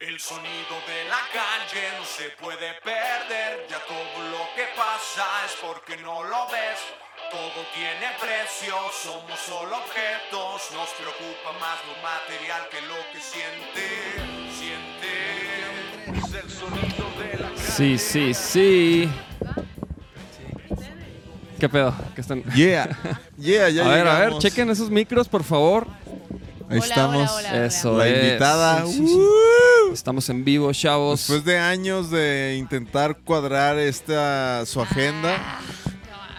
El sonido de la calle no se puede perder, ya todo lo que pasa es porque no lo ves. Todo tiene precio, somos solo objetos, nos preocupa más lo material que lo que siente. Siente es el sonido de la calle. Sí, sí, sí. ¿Qué pedo? ¿Qué están? Yeah, yeah, ya a ver, a ver, chequen esos micros, por favor. Ahí Hola, estamos. hola, hola, hola. Eso La es. invitada. Sí, sí, sí. Estamos en vivo, chavos. Después de años de intentar cuadrar esta su agenda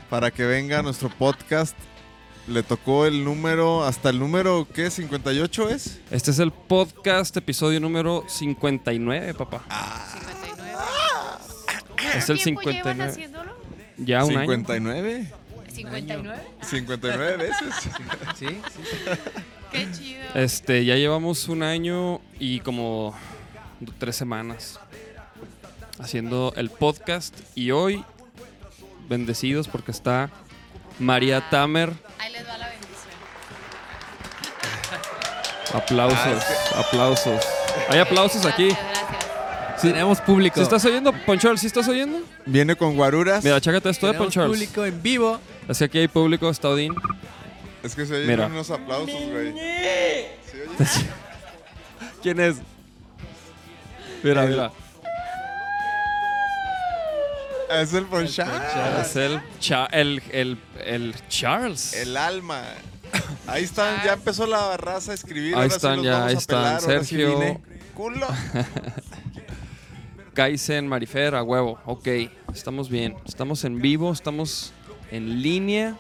para que venga a nuestro podcast, le tocó el número, hasta el número, ¿qué? ¿58 es? Este es el podcast, episodio número 59, papá. 59. es el ¿Tiempo llevan 59. haciéndolo? Ya un año. 59. 59. 59 veces. Sí, sí. Qué chido. Este, ya llevamos un año y como tres semanas haciendo el podcast y hoy bendecidos porque está María Tamer. Ahí les va la bendición. Aplausos, aplausos. Hay aplausos aquí. Gracias, gracias. Tenemos público. ¿Sí estás oyendo, Ponchol? ¿Sí estás oyendo? Viene con guaruras. Mira, chécate esto de Tenemos Ponchol. público en vivo. Es que aquí hay público, está Odín. Es que se oyen Mira. unos aplausos, güey. ¿Sí oye? ¿Quién es? Mira, mira. Es el Ponchar. Es el, Cha- el, el, el Charles. El alma. Ahí están, ya empezó la raza a escribir. Ahí ahora sí están ya, vamos ahí a están. sí Sergio. Culo. Kaizen, Marifer, a huevo. Ok, estamos bien. Estamos en vivo, estamos en línea.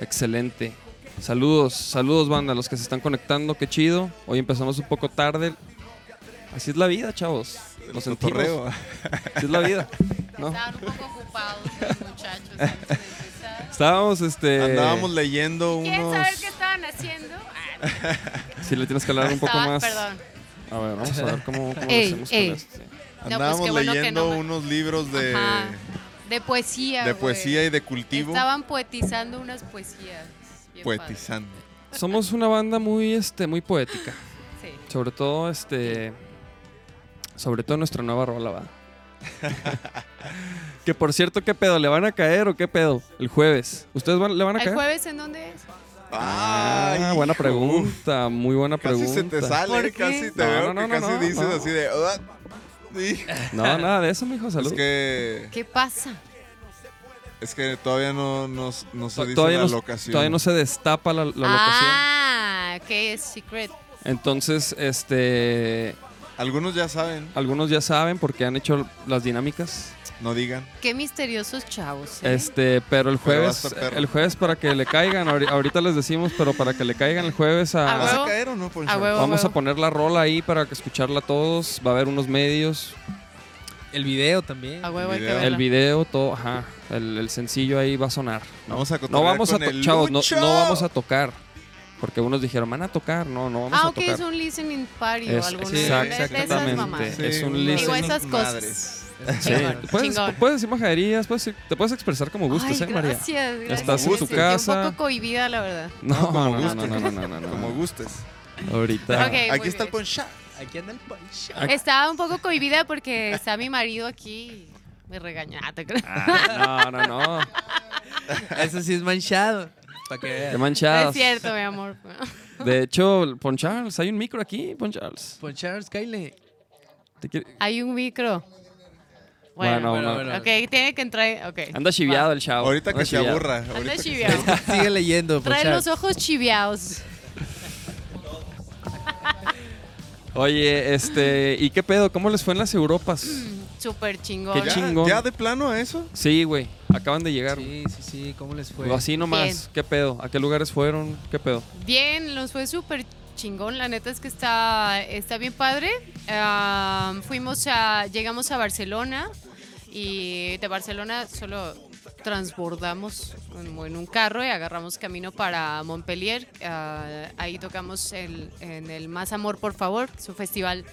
Excelente. Saludos, saludos, banda, a los que se están conectando. Qué chido. Hoy empezamos un poco tarde. Así es la vida, chavos. Lo sentimos. Cotorreo. Así es la vida. ¿no? Estaban un poco ocupados los muchachos antes de empezar. Estábamos, este. Andábamos leyendo ¿Quieren unos. saber qué estaban haciendo? Ah, Si le tienes que hablar un poco estaba- más. Perdón. A ver, vamos a ver cómo, cómo lo Ey, hacemos ey. con. Andábamos pues bueno que leyendo no unos libros de, Ajá. De poesía. de poesía y de cultivo. Estaban poetizando unas poesías. Poetizando. Somos una banda muy, este, muy poética. Sí. Sobre todo, este. Sobre todo nuestra nueva rola, va. que por cierto, ¿qué pedo? ¿Le van a caer o qué pedo? El jueves. ¿Ustedes van- le van a ¿El caer? jueves en dónde es? Ah, Ay, buena hijo. pregunta, muy buena Casi pregunta. se te sale, ¿Por qué? casi te No, veo no, que no, casi no, dices no. así de. "Ah". No, nada de eso, mijo, salud. Es que, ¿Qué pasa? es que todavía no, no, no se dice todavía, la no, locación. todavía no se destapa la, la locación. ah, que es secret. Entonces, este. Algunos ya saben, Algunos ya saben porque han hecho las dinámicas. no digan. Qué misteriosos chavos. ¿eh? Este, pero el jueves, el jueves para que le caigan, ahori- ahorita les decimos, pero para que le caigan el jueves a, A ¿Vas a caer o no? A huevo. Vamos a poner la rola ahí para que escucharla todos. Va a haber unos medios, El video también. A huevo hay que Video. el video, todo, ajá. El, el sencillo ahí va a sonar. Vamos a No vamos a el chavos, no vamos a tocar. Porque unos dijeron, van a tocar. No, no vamos Ah, a ok, tocar. es un listening party o Es- algo sí, de- de, de esas exactamente. Sí. es un listening. Digo, esas cosas. madres. Sí. Puedes, Chingón. puedes decir majaderías, puedes- te puedes expresar como gustes, Ay, ¿eh, María? gracias, gracias. Estás en Me tu sentí casa. un poco cohibida, la verdad. No, como no, no, gustes. no, no, no, no, no. Como gustes. Ahorita. Aquí está el bien. Poncha. Aquí anda el poncho. Aquí- Estaba un poco cohibida porque está mi marido aquí y me regaña. Ah. Ah, no, no, no. Eso sí es manchado. Para que Qué manchadas. es cierto, mi amor. De hecho, Pon Charles, hay un micro aquí, Pon Charles. Ponchar, Kyle. ¿Te quiere- Hay un micro. Bueno, Bueno, bueno, bueno. ok, tiene que entrar. Ok. Anda chiviado el chavo. Ahorita que se chiviado. aburra. Anda chiviado. Sigue leyendo, Trae los ojos chiviados. Oye, este, ¿y qué pedo? ¿Cómo les fue en las Europas? Súper chingón. Qué ¿Ya, chingón. ¿Ya de plano a eso? Sí, güey, acaban de llegar. Sí, sí, sí. ¿Cómo les fue? O así nomás, Bien. ¿qué pedo? ¿A qué lugares fueron? ¿Qué pedo? Bien, nos fue súper chingón. La neta es que está, está bien padre. Fuimos a, llegamos a Barcelona y de Barcelona solo transbordamos como en un carro y agarramos camino para Montpellier. Ah, ahí tocamos el- en el Más Amor, por favor, su festival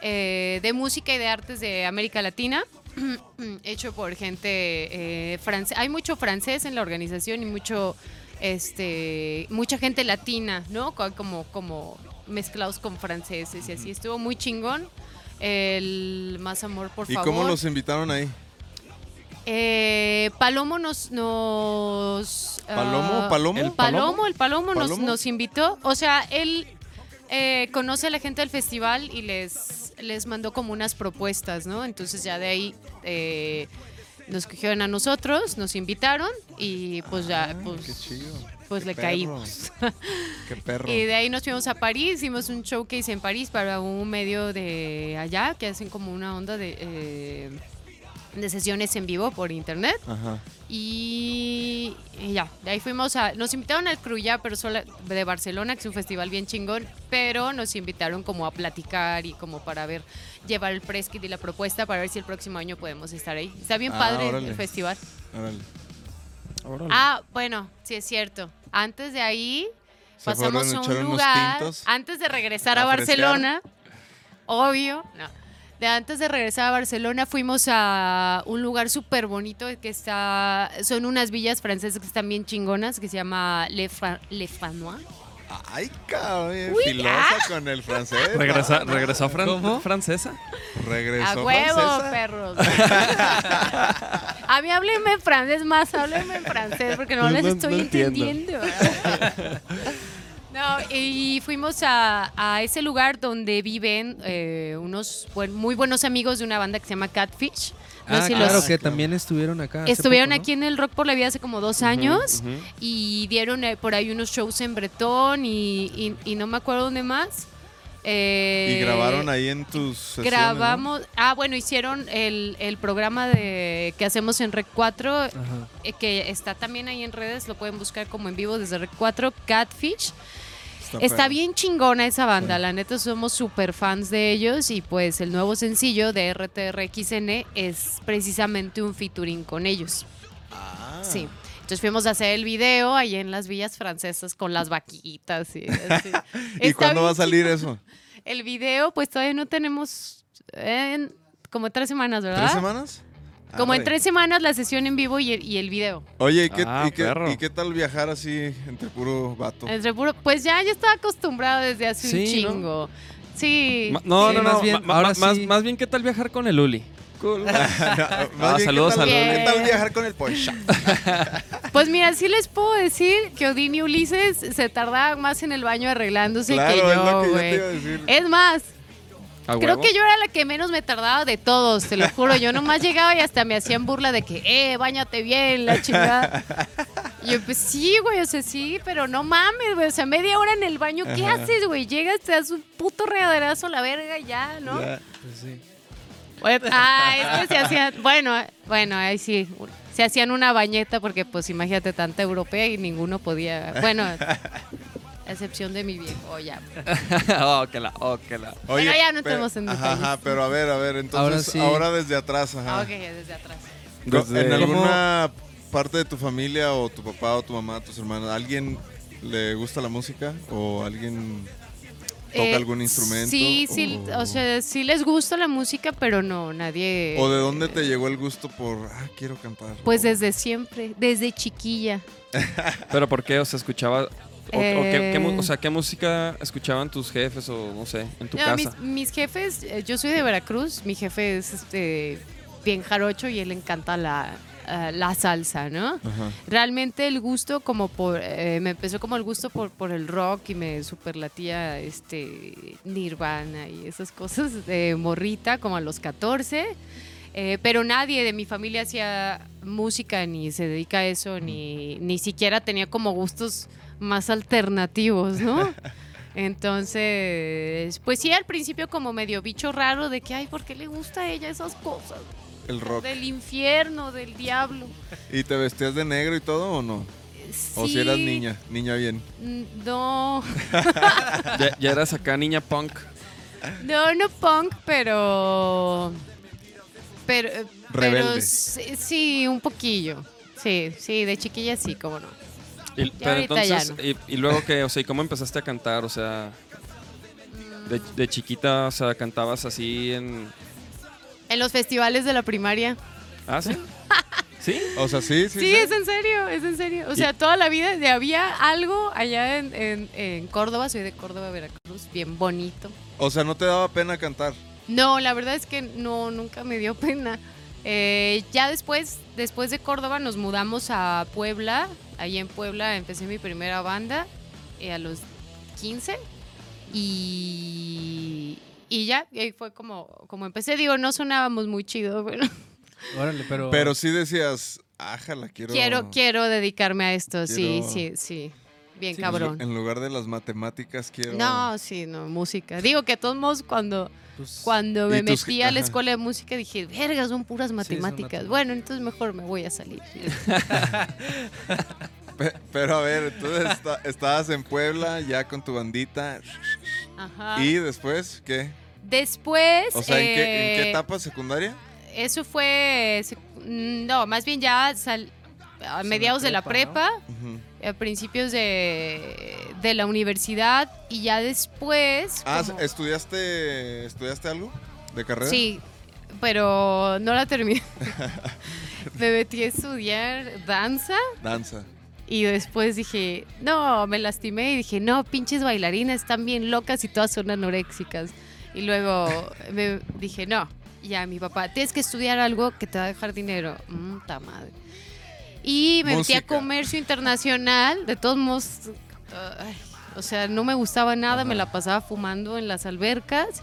eh, de música y de artes de América Latina. hecho por gente francesa. Hay mucho francés en la organización y mucho este, mucha gente latina, ¿no? Co- Como, como mezclados con franceses y así. Estuvo muy chingón. El Más Amor, por ¿Y favor. cómo los invitaron ahí? Eh, Palomo nos... nos ¿Palomo? ah, ¿Palomo? el Palomo, el Palomo, Nos, ¿Palomo? nos invitó. O sea, él eh, conoce a la gente del festival y les, les mandó como unas propuestas, ¿no? Entonces ya de ahí eh, nos cogieron a nosotros, nos invitaron y pues ya, Ah, pues, qué chido. pues Qué le perro. caímos. Qué perro. Y de ahí nos fuimos a París, hicimos un showcase en París para un medio de allá que hacen como una onda de, eh, de sesiones en vivo por internet. Ajá. Y, y ya, de ahí fuimos a. Nos invitaron al Cruya, pero solo de Barcelona, que es un festival bien chingón, pero nos invitaron como a platicar y como para ver, llevar el press kit y la propuesta para ver si el próximo año podemos estar ahí. Está bien Ah, padre órale. el festival. Órale. Órale. Ah, bueno, sí es cierto. Antes de ahí Se pasamos a un lugar. Antes de regresar A a, Barcelona, obvio, no. De antes de regresar a Barcelona fuimos a un lugar súper bonito que está, son unas villas francesas que están bien chingonas, que se llama Le, Fra- Le Franois. Ay, cabrón, Uy, filosa ah. con el francés. Regresa- No, ¿Regresó fran- ¿Cómo? francesa? Regresó a huevo, francesa. perros. a mí háblenme en francés más, háblenme en francés porque no No, les estoy entendiendo. No, y fuimos a, a ese lugar donde viven eh, unos buen- muy buenos amigos de una banda que se llama Catfish. No ah, sé si claro, los- que también estuvieron acá. Estuvieron poco, ¿no? aquí en el Rock por la Vida hace como dos años y dieron eh, por ahí unos shows en Bretón y, y- y no me acuerdo dónde más. Eh, Y grabaron ahí en tus sesiones, Grabamos, ah bueno, hicieron el, el programa de que hacemos en Rec 4, Ajá. eh, que está también ahí en redes, lo pueden buscar como en vivo desde Rec 4, Catfish. Está bien chingona esa banda, la neta somos súper fans de ellos y pues el nuevo sencillo de RTRXN es precisamente un featuring con ellos. Ah. Sí. Entonces fuimos a hacer el video ahí en las villas francesas con las vaquitas y así. ¿Y Está cuándo va a salir eso? El video, pues todavía no tenemos en como tres semanas, ¿verdad? ¿Tres semanas? Como en tres semanas la sesión en vivo y el, y el video. Oye, ¿y qué, Ah, y, qué, perro. y qué tal viajar así entre puro vato? Entre puro- pues ya, ya estaba acostumbrado desde hace un ¿no? chingo. Sí. Ma- no, Sí, no, más no. bien, ma- ahora más, sí. más bien, ¿qué tal viajar con el Uli? Más Ah, bien, saludos ¿qué tal, al Uli. ¿Qué tal viajar con el Poncha? Pues mira, sí les puedo decir que Odín y Ulises se tardaban más en el baño arreglándose Claro, que es lo yo, que yo te güey. iba a decir. Es más, ¿A creo que yo era la que menos me tardaba de todos, te lo juro. Yo nomás llegaba y hasta me hacían burla de que, eh, bañate bien, la chingada. Y yo, pues sí, güey, o sea, sí, pero no mames, güey. O sea, media hora en el baño, ¿qué Ajá. haces, güey? Llegas, te das un puto regaderazo a la verga y ya, ¿no? Ya. Pues sí. Oye, Ah, es que se hacían, bueno, bueno, ahí sí, se hacían una bañeta porque pues imagínate tanta europea y ninguno podía, bueno, a excepción de mi viejo, ya. oh, que la, oh, que la. Oye, Pero ya no entremos en ajá, detalles. Ajá, pero a ver, a ver, entonces, ahora, desde atrás, ajá. Ah, ok, desde atrás. Desde- ¿En ¿Cómo? alguna parte de tu familia o tu papá o tu mamá, tus hermanos, alguien le gusta la música o alguien toca Eh, algún instrumento? Sí, sí, o sea, sí les gusta la música, pero no, nadie... ¿O de dónde te llegó el gusto por, ah, quiero cantar? Pues O- desde siempre, desde chiquilla. ¿Pero por qué? O sea, escuchaba... O, o qué, qué mu- Eh. o sea, ¿qué música escuchaban tus jefes o no sé, en tu No, casa? mis, mis jefes, eh, yo soy de Veracruz, mi jefe es este bien jarocho y él le encanta la, ah, la salsa, ¿no? Ajá. Realmente el gusto como por, eh, me empezó como el gusto por, por el rock y me superlatía este Nirvana y esas cosas de morrita como a los 14. eh, pero nadie de mi familia hacía música ni se dedica a eso, ni, ni siquiera tenía como gustos más alternativos, ¿no? Entonces, pues sí, al principio como medio bicho raro de que, ay, ¿por qué le gusta a ella esas cosas? El rock. Del infierno, del diablo. ¿Y te vestías de negro y todo o no? ¿O si Sí, eras niña? Niña bien. mm, No, Ya, ya eras acá niña punk. no, no punk, pero... Pero, eh, pero Rebelde. sí, sí, un poquillo. Sí, sí, de chiquilla sí, cómo no. Y, pero ahorita ya entonces, y, y luego que, o sea, ¿y cómo empezaste a cantar? O sea, de, de chiquita, o sea, cantabas así en... En los festivales de la primaria. Ah, sí. ¿Sí? O sea, sí, sí. Sí, es en serio, es en serio. O sea, toda la vida de- había algo allá en, en- en Córdoba, soy de Córdoba, Veracruz, bien bonito. O sea, no te daba pena cantar. No, la verdad es que no, nunca me dio pena. Eh, ya después, después de Córdoba nos mudamos a Puebla. Ahí en Puebla empecé mi primera banda eh, a los 15 y, y ya, y ahí fue como, como empecé. Digo, no sonábamos muy chido, pero Órale, pero. Pero sí decías, ájala, quiero. quiero, quiero dedicarme a esto, sí, Quiero- sí, sí. Bien Sí, cabrón. En lugar de las matemáticas, quiero. No, sí, no, música. Digo que de todos modos cuando, pues, cuando me tus- metí a la escuela de música dije, verga, son puras matemáticas. Bueno, entonces mejor me voy a salir. Pe- pero a ver, entonces esta- estabas en Puebla ya con tu bandita. Ajá. ¿Y después qué? Después, O sea, ¿en, qué, en qué eh, etapa secundaria? Eso fue, no, más bien ya sal- a mediados de la prepa, a principios de, de la universidad y ya después... Ah, como- ¿estudiaste, ¿estudiaste algo de carrera? Sí, pero no la terminé. me metí a estudiar danza Danza. y después dije, no, me lastimé y dije, no, pinches bailarinas están bien locas y todas son anoréxicas. Y luego me dije, no, ya mi papá, tienes que estudiar algo que te va a dejar dinero. Mm, ta madre. Y me metí a comercio internacional, de todos modos, ay, o sea, no me gustaba nada, me la pasaba fumando en las albercas.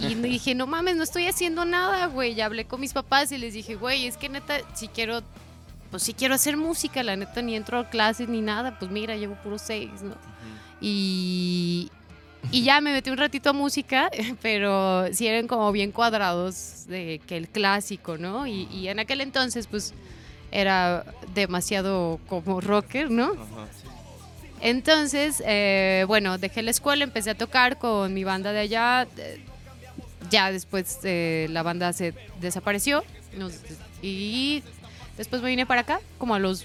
Y dije, no mames, no estoy haciendo nada, güey. Ya hablé con mis papás y les dije, güey, es que neta, si quiero, pues si quiero hacer música, la neta, ni entro a clases ni nada, pues mira, llevo puro seis, ¿no? Y, y ya me metí un ratito a música, pero sí eran como bien cuadrados de que el clásico, ¿no? Y, y en aquel entonces, pues era demasiado como rocker, ¿no? Ajá. Entonces, eh, bueno, dejé la escuela, empecé a tocar con mi banda de allá. eh, Ya después eh, la banda se desapareció. nos- y después me vine para acá, como a los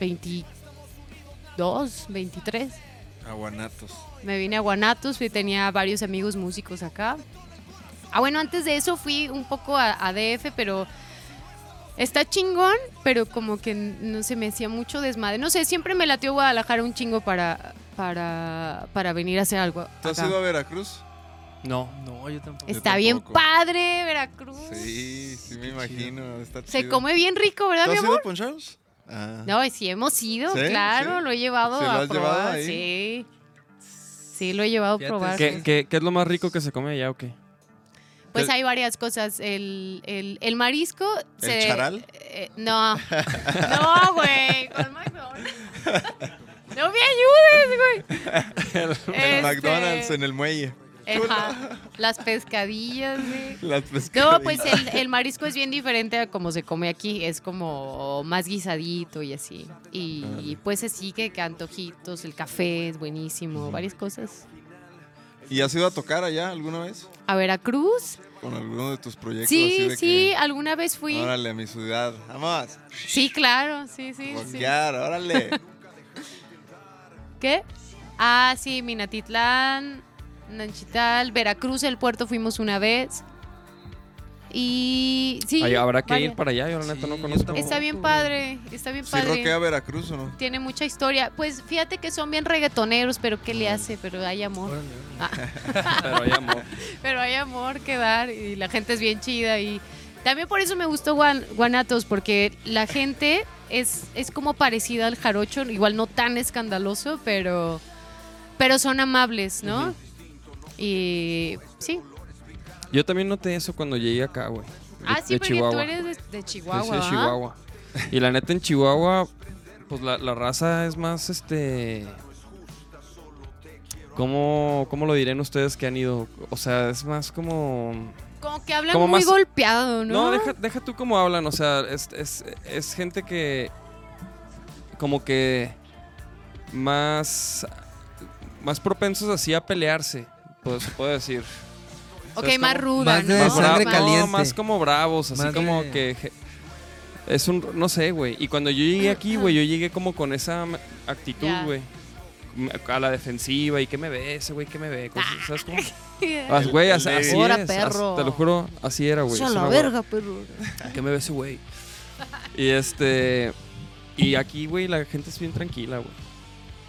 22, 23. Aguanatos. Me vine a Guanatos y tenía varios amigos músicos acá. Ah, bueno, antes de eso fui un poco a, a DF, pero está chingón, pero como que no se me hacía mucho desmadre. No sé, siempre me latió Guadalajara un chingo para, para, para venir a hacer algo. ¿Tú has acá. ido a Veracruz? No. No, yo tampoco. Yo Está bien tampoco. padre, Veracruz. Sí, sí me imagino. Está Se chido. come bien rico, ¿verdad, ¿Tú mi has amor? ido a? Ah. No, sí hemos ido, ¿Sí? claro, ¿Sí? lo he llevado ¿Sí lo a has llevado probar, ahí? sí. Sí, lo he llevado a probar. ¿Qué, qué, qué es lo más rico que se come allá o qué? Pues ¿El- hay varias cosas. El, el, el marisco. ¿El charal? eh, no. No, güey. ¿Cuál McDonald's? No me ayudes, güey. El Este, McDonald's en el muelle. Las pescadillas, güey. Las No, pues el, el marisco es bien diferente a como se come aquí. Es como más guisadito y así. Y, y pues así que, que antojitos, el café es buenísimo, varias cosas. ¿Y has ido a tocar allá alguna vez? A Veracruz. Con alguno de tus proyectos así Sí, de sí, alguna vez que... fui. Órale, a mi ciudad. Vamos. Sí, claro, sí, sí. sí. Rockear, órale. ¿Qué? Ah, sí, Minatitlán, Nanchital, Veracruz, el puerto fuimos una vez. Y sí. Habrá que vaya. ir para allá, yo la neta Sí, no conozco. Está bien padre, está bien ¿Sí padre. rockea Veracruz o no? Tiene mucha historia. Pues fíjate que son bien reggaetoneros, pero ¿qué le hace? Pero hay amor. Ah, Pero hay amor. pero hay amor que dar y la gente es bien chida. Y también por eso me gustó Guan- Guanatos, porque la gente es, es como parecida al jarocho, igual no tan escandaloso, pero, pero son amables, ¿no? Y sí. Yo también noté eso cuando llegué acá, güey. de- Ah, sí, de porque Chihuahua. tú eres de, de Chihuahua. sí, de ¿ah? Chihuahua. Y la neta en Chihuahua, pues la, la raza es más, este... ¿Cómo, ¿Cómo lo dirán ustedes que han ido? O sea, es más como... Como que hablan Como muy más- golpeado, ¿no? No, deja, deja tú cómo hablan. O sea, es, es, es gente que... Como que... Más... Más propensos así a pelearse, pues se puede decir. Ok, ¿Sabes más ruda, Más de ¿no? Más sangre bra- caliente. No, más como bravos, así Más como de- que... Es un... No sé, güey. Y cuando yo llegué aquí, güey, yo llegué como con esa m- actitud, Ya. güey. M- A la defensiva y que me ve ese güey, que me ve. cosas, ¿Sabes cómo? Ah, Ah, Güey, así, Ahora, es. perro. Te lo juro, así era, güey. a Es la una verga, perro. güey, Que me ve ese güey. Y este. Y aquí, güey, la gente es bien tranquila, güey.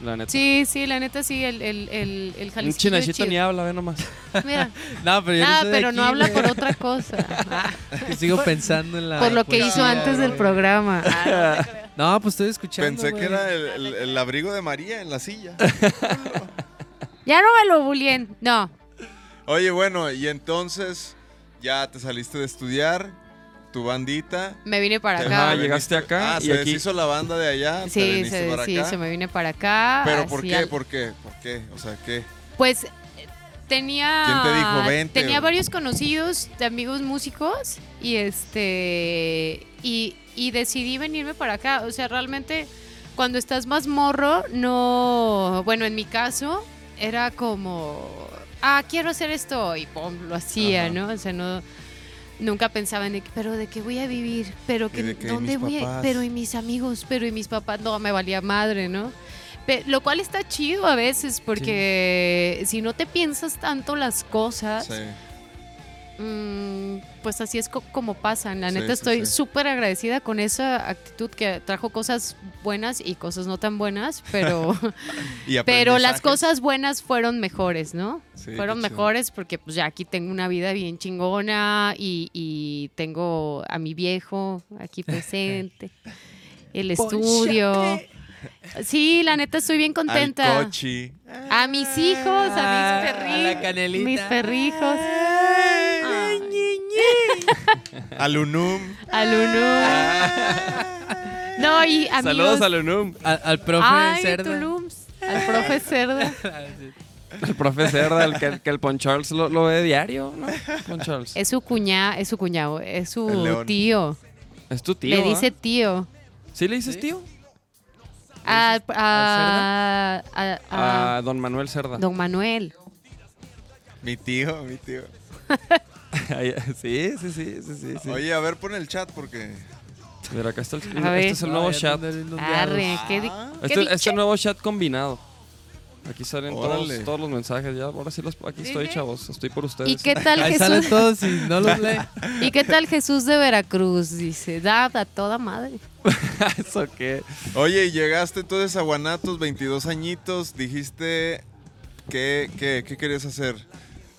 La neta. Sí, sí, la neta sí, el, el, el, el Un chinachito chido. ni habla, ve nomás. Mira, No, pero yo soy de pero no aquí, habla güey. por otra cosa. Ah, Sigo pensando en la. por lo que hizo antes del güey. programa. Ah, No, pues estoy escuchando. Pensé que era el, el- el abrigo de María en la silla. ya no me lo bulien. No, Oye, bueno, y entonces ya te saliste de estudiar, tu bandita. me vine para te- acá. Llegaste acá Ah, y se aquí- deshizo la banda de allá. Sí, se, para sí, acá. se me vine para acá. Pero ¿por qué? al- ¿Por qué? ¿Por qué? O sea, ¿qué? Pues eh, tenía. ¿Quién te dijo, "Vente"? Tenía varios conocidos de amigos músicos y este. Y, y decidí venirme para acá. O sea, realmente cuando estás más morro, no. Bueno, en mi caso, era como. Ah, quiero hacer esto y pum, lo hacía, Ajá. ¿no? O sea, no. Nunca pensaba en pero de qué voy a vivir, pero que dónde voy a, papás? pero y mis amigos, pero y mis papás, no me valía madre, ¿no? Lo cual está chido a veces porque si no te piensas tanto las cosas, Sí. Mm, pues así es co- como pasan. La Sí, neta sí, estoy sí. súper agradecida con esa actitud que trajo cosas buenas y cosas no tan buenas, pero, pero las cosas buenas fueron mejores, ¿no? Sí, fueron mejores porque pues ya aquí tengo una vida bien chingona y, y tengo a mi viejo aquí presente, el estudio. Sí, la neta estoy bien Al contenta. cochi. A mis hijos, a mis Ah, canelita. Mis perrijos. Ay, Al unum. al uno. No, y amigos. Saludos al UNUM, Al, al profe Ay, Cerda. Tulums. Al profe Cerda. al profe Cerda, el que, que el Pon Charles lo, lo ve diario, ¿no? Pon Charles. Es su cuñado, es su cuñado, es El su tío. Es tu tío. Le ¿ah? dice tío. ¿Sí le dices tío? A, a- a- a- A don Manuel Cerda. Don Manuel. Mi tío, mi tío. Sí, sí, sí, sí, sí, sí. Oye, a ver, pon el chat porque. Mira, acá está el, ver. este es el nuevo Ay, chat. Arre, qué, Este, este dicha. nuevo chat combinado. Aquí salen todos, todos los mensajes. Ya, ahora sí los, aquí estoy, chavos. Estoy por ustedes. ¿Y qué tal Ahí salen Jesús? todos y no los lee. ¿Y qué tal Jesús de Veracruz? Dice, da a toda madre. ¿Eso qué? Oye, y llegaste entonces a Guanatos, 22 añitos. Dijiste. ¿Qué, qué, qué querías hacer?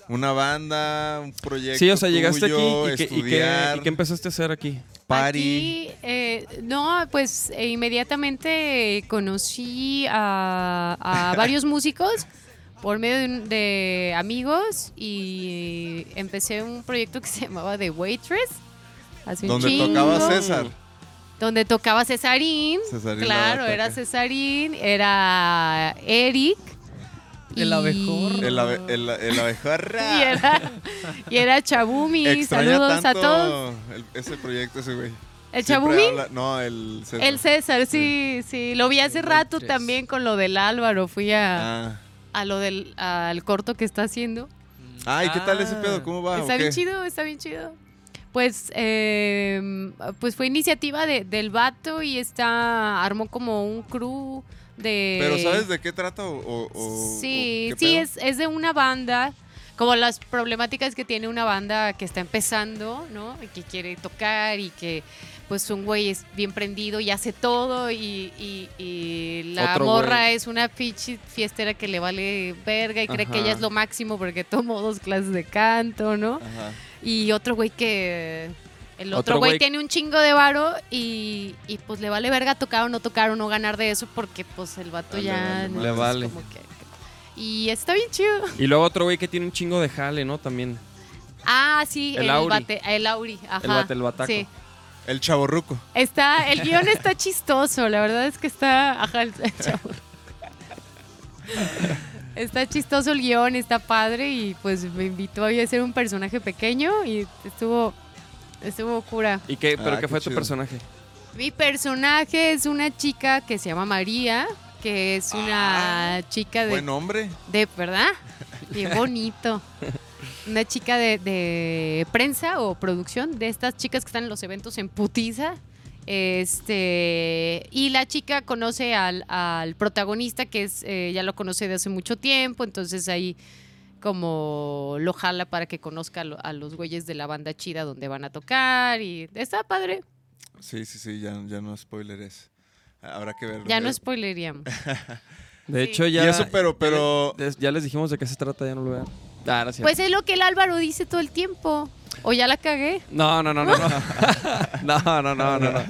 ¿Una banda? ¿Un proyecto? Sí, o sea, llegaste tuyo, aquí y qué, y, y qué empezaste a hacer aquí. party. Aquí, eh, no, pues eh, inmediatamente conocí a, a varios músicos por medio de, un- de amigos y empecé un proyecto que se llamaba The Waitress. Hace un Donde chingo. tocaba César. Donde tocaba Cesarín. Cesarín claro, era Cesarín, era Eric. El abejorro. El, ave- el, el abejorra. Y era, y era Chabumi. Extraña Saludos tanto a todos. el- ese proyecto, ese güey. ¿El Chabumi? no, el César. El César, sí, sí. Lo vi hace rato también con lo del Álvaro. Fui a, Ah. a lo del al corto que está haciendo. Ay, ¿qué tal ese Ah. pedo? ¿Cómo va? está bien chido, está bien chido. Pues, eh, pues fue iniciativa de- del vato y está armó como un crew de. Pero ¿sabes de qué trata o, Sí, o sí, es, es de una banda, como las problemáticas que tiene una banda que está empezando, ¿no? Y que quiere tocar y que pues un güey es bien prendido y hace todo y, y- y la Otro morra güey. es una pinche fiestera que le vale verga y cree que ella es lo máximo porque tomó dos clases de canto, ¿no? Ajá. Y otro güey que... El otro, güey tiene un chingo de varo y, y, pues le vale verga tocar o no tocar o no ganar de eso porque pues el vato ya... vale no Le es vale. como que- y está bien chido. Y luego otro güey que tiene un chingo de jale, ¿no? También. Ah, sí, El el, Auri. bate, el Auri, ajá. El bate- el bataco. Sí. El chaborruco. Está, el guion está chistoso, la verdad es que está, ajá, el, el. Está chistoso el guion, está padre y pues me invitó a hacer un personaje pequeño y estuvo, estuvo cura. ¿Y qué? ¿Pero Ah, qué qué fue tu personaje? Mi personaje es una chica que se llama María, que es una chica de... Buen hombre. De, ¿verdad? Bien bonito. Una chica de, de prensa o producción, de estas chicas que están en los eventos en putiza. Este, y la chica conoce al, al protagonista, que es, eh, ya lo conoce de hace mucho tiempo, entonces ahí como lo jala para que conozca a, lo- a los güeyes de la banda chida donde van a tocar y está padre. Sí, sí, sí, ya, ya no spoileres. Habrá que verlo. Ya no spoileríamos. De Sí. hecho, ya. Y eso, pero, pero. Ya, ya les dijimos de qué se trata, ya no lo vean. Ah, no, es. Pues es lo que el Álvaro dice todo el tiempo. O ya la cagué. no, no, no, no. No, no, no, no, no. No,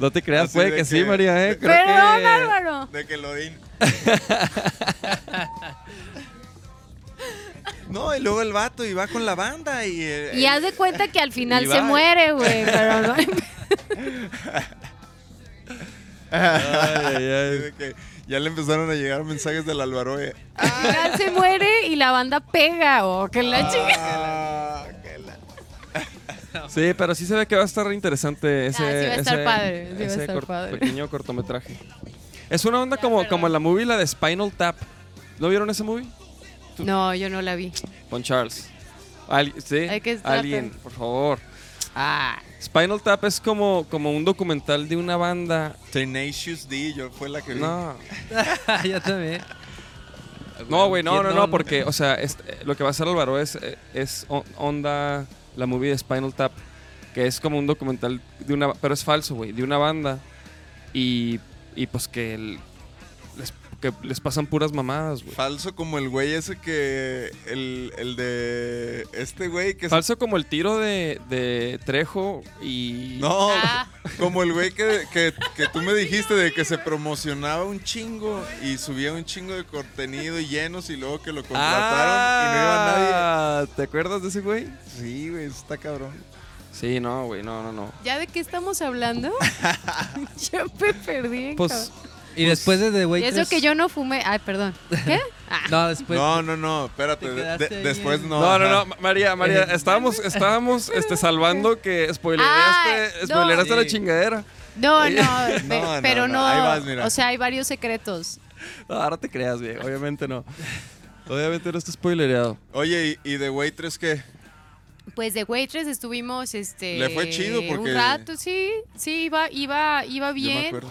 No te creas, Así puede de que, sí, que- María, ¿eh? Creo Perdón, que... Álvaro. De que lo din. no, y luego el vato y va con la banda y. eh, Y haz de cuenta que al final se muere, güey. Pero no. Ay, ay, ay. ya le empezaron a llegar mensajes del Álvaro. eh, Al final se muere y la banda pega. O que la chica. ah, que la- Sí, pero sí se ve que va a estar interesante ese, Ah, sí va a estar ese- padre, sí va a ese estar padre. pequeño cortometraje. Es una onda como, como la movie, la de Spinal Tap. ¿No vieron ese movie? No, yo no la vi. Con Charles. Al- sí, ¿De qué trata? alguien, por favor. Ah. Spinal Tap es como, como un documental de una banda. Tenacious D, yo fue la que vi. No, Yo también. no, güey, no, ¿Quién no, no, porque, o sea, es- eh, lo que va a hacer Álvaro es, eh, es on- onda la movie de Spinal Tap, que es como un documental de una, pero es falso, güey, de una banda y, y pues que, el- que les pasan puras mamadas, güey. Falso como el güey ese que. El, el de. Este güey que. se- Falso como el tiro de, de Trejo y... No, Ah. como el güey que, que, que tú me dijiste de que se promocionaba un chingo y subía un chingo de contenido y llenos y luego que lo contrataron y no iba nadie. Ah, ¿Te acuerdas de ese güey? Sí, güey, eso está cabrón. Sí, no, güey, no, no, no. ¿Ya de qué estamos hablando? yo me perdí. Pues, cabrón. Y después de The Waitress. eso que yo no fumé. Ay, perdón. ¿Qué? Ah. No, después. no, no, no, espérate. te de- después no. no, no, no, María, María, estábamos, estábamos este, salvando que spoilereaste, Ay, no. spoilereaste la chingadera. No, no, pe- No, no, pero no, no. ahí vas, mira. O sea, hay varios secretos. No, ahora te creas, güey, obviamente no. Obviamente no está spoilereado. Oye, ¿y, y de Waitress qué? Pues de Waitress estuvimos este Le fue chido porque- un rato, sí, sí iba iba iba Yo me bien, acuerdo.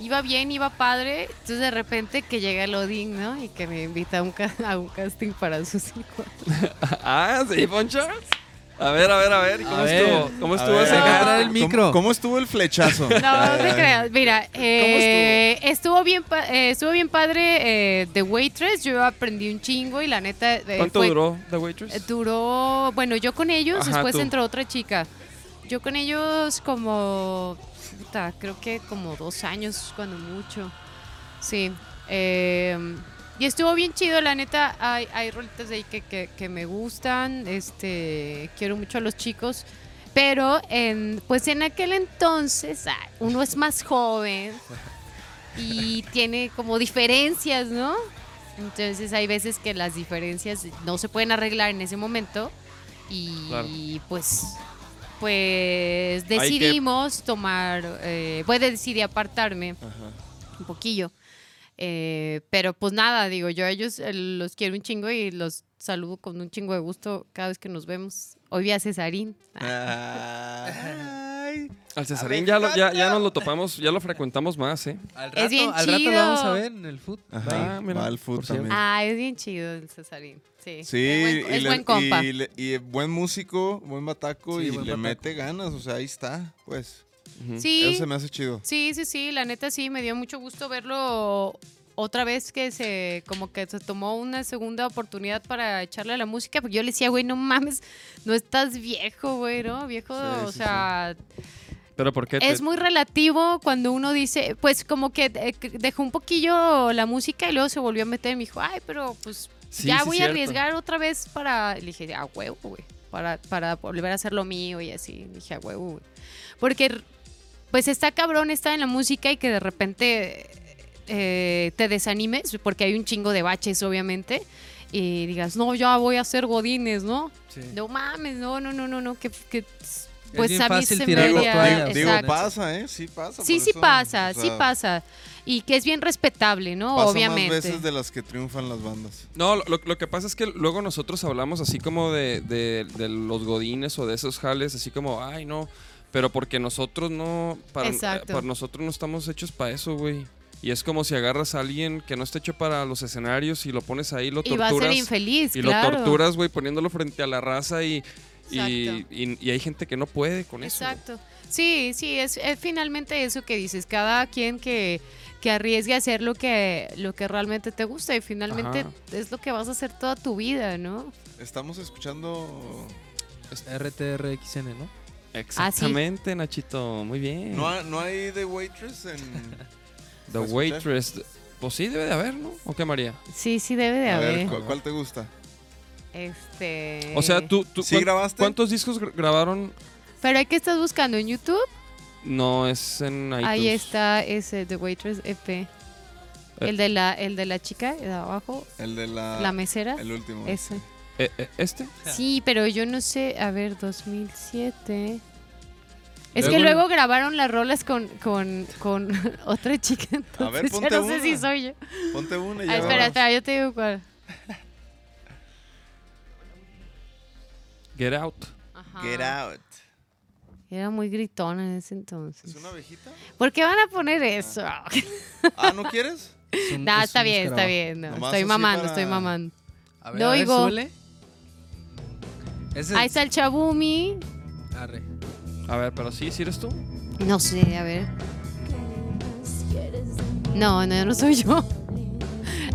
Iba bien, iba padre. Entonces de repente que llega el Odín, ¿no? Y que me invita a un, ca- a un casting para sus hijos. Ah, sí, Poncho. A ver, a ver, a ver, ¿cómo A ver. estuvo? ¿Cómo estuvo ese el ¿cómo- micro. ¿Cómo, estuvo el flechazo? No, no te creas. Mira, eh, estuvo bien pa- eh, estuvo bien padre eh, The Waitress. Yo aprendí un chingo y la neta eh, ¿Cuánto fue- duró The Waitress? Eh, Duró, bueno, yo con ellos, Ajá, después tú. entró otra chica. Yo con ellos como, puta, creo que como dos años, cuando mucho. Sí. eh, y estuvo bien chido, la neta, hay, hay rolitas de ahí que, que, que me gustan, este, quiero mucho a los chicos. Pero en, pues en aquel entonces, ah, uno es más joven y tiene como diferencias, ¿no? Entonces hay veces que las diferencias no se pueden arreglar en ese momento y Claro. pues pues que- decidimos tomar, eh, pues decidí apartarme Ajá. un poquillo. Eh, pero pues nada, digo, yo a ellos eh, los quiero un chingo y los saludo con un chingo de gusto cada vez que nos vemos. Hoy vi a Cesarín. Ay. Al Cesarín ya, lo- ya, ya nos lo topamos, ya lo frecuentamos más, ¿eh? Al Es rato, bien al rato chido. lo vamos a ver en el foot. Ajá, Ah, mira, va al cierto. también. Ah, es bien chido el Cesarín. Sí, Sí, es buen, y, es le- buen compa. y le- y buen músico, buen bataco Sí, y buen le bataco. mete ganas, o sea, ahí está, pues. Sí, Eso se me hace chido. sí, sí, sí, la neta sí, me dio mucho gusto verlo otra vez que se, como que se tomó una segunda oportunidad para echarle a la música, porque yo le decía, güey, no mames, no estás viejo, güey, ¿no? Viejo, Sí, o sí, sea, Pero ¿por qué? te- Es muy relativo cuando uno dice, pues como que eh, que dejó un poquillo la música y luego se volvió a meter y me dijo, ay, pero pues Sí, ya sí, voy cierto. a arriesgar otra vez para... Le dije, a huevo, güey, para, para volver a hacer lo mío y así. Le dije, a huevo, güey. Porque pues está cabrón estar en la música y que de repente eh, te desanimes, porque hay un chingo de baches, obviamente. Y digas, no, ya voy a hacer godines, ¿no? Sí. No mames, no, no, no, no, no, que, que pues bien a mí fácil se tirar me Digo, la haría- toalla, digo- digo, exacto. pasa, ¿eh? Sí pasa. Sí, sí eso, pasa, o sí pasa. Y que es bien respetable, ¿no? Pasa Obviamente. más veces de las que triunfan las bandas. No, lo, lo que pasa es que luego nosotros hablamos así como de, de- de los godines o de esos jales, así como, ay, no, pero porque nosotros no, para, Exacto. eh, para nosotros no estamos hechos para eso, güey. Y es como si agarras a alguien que no está hecho para los escenarios y lo pones ahí, lo Y va a ser torturas. infeliz, y claro. lo torturas, güey, poniéndolo frente a la raza y, Y, Exacto. y- y hay gente que no puede con eso. Exacto. Sí, sí, es, es finalmente eso que dices. Cada quien que, que arriesgue a hacer lo que, lo que realmente te gusta y finalmente Ajá. es lo que vas a hacer toda tu vida, ¿no? Estamos escuchando. RTRXN, ¿no? Exactamente, Nachito. Muy bien. ¿No, ha- no hay The Waitress en. The. Waitress. Pues sí, debe de haber, ¿no? ¿O qué, María? Sí, sí debe de A ver, haber. ¿cu- ¿cuál te gusta? Este. O sea, tú. tú ¿Sí ¿cuán- grabaste? ¿Cuántos discos gra- grabaron? Pero hay que estás buscando en YouTube. No, es en iTunes. Ahí está ese The Waitress EP. El de la, el de la chica de abajo, El de la. la mesera. El último. Ese. Eh, eh, ¿Este? Sí, pero yo no sé, a ver, 2007. Es Luego- que luego grabaron las rolas con, con, con otra chica, entonces A ver, yo ponte no sé si soy yo. Ponte una y Ah, ya. espera, vamos. espera, yo te digo cuál. Get Out. Ajá. Get out. Era muy gritona en ese entonces. ¿Es una abejita? ¿Por qué van a poner eso? Ah, ¿no quieres? No, es está bien, está bien. no, estoy mamando, para- estoy mamando. A ver, a ver, oigo. súbele. Ese Ahí está el Chabumi. Arre. A ver, pero sí, ¿sí eres tú? No sé, a ver. No, no, no soy yo.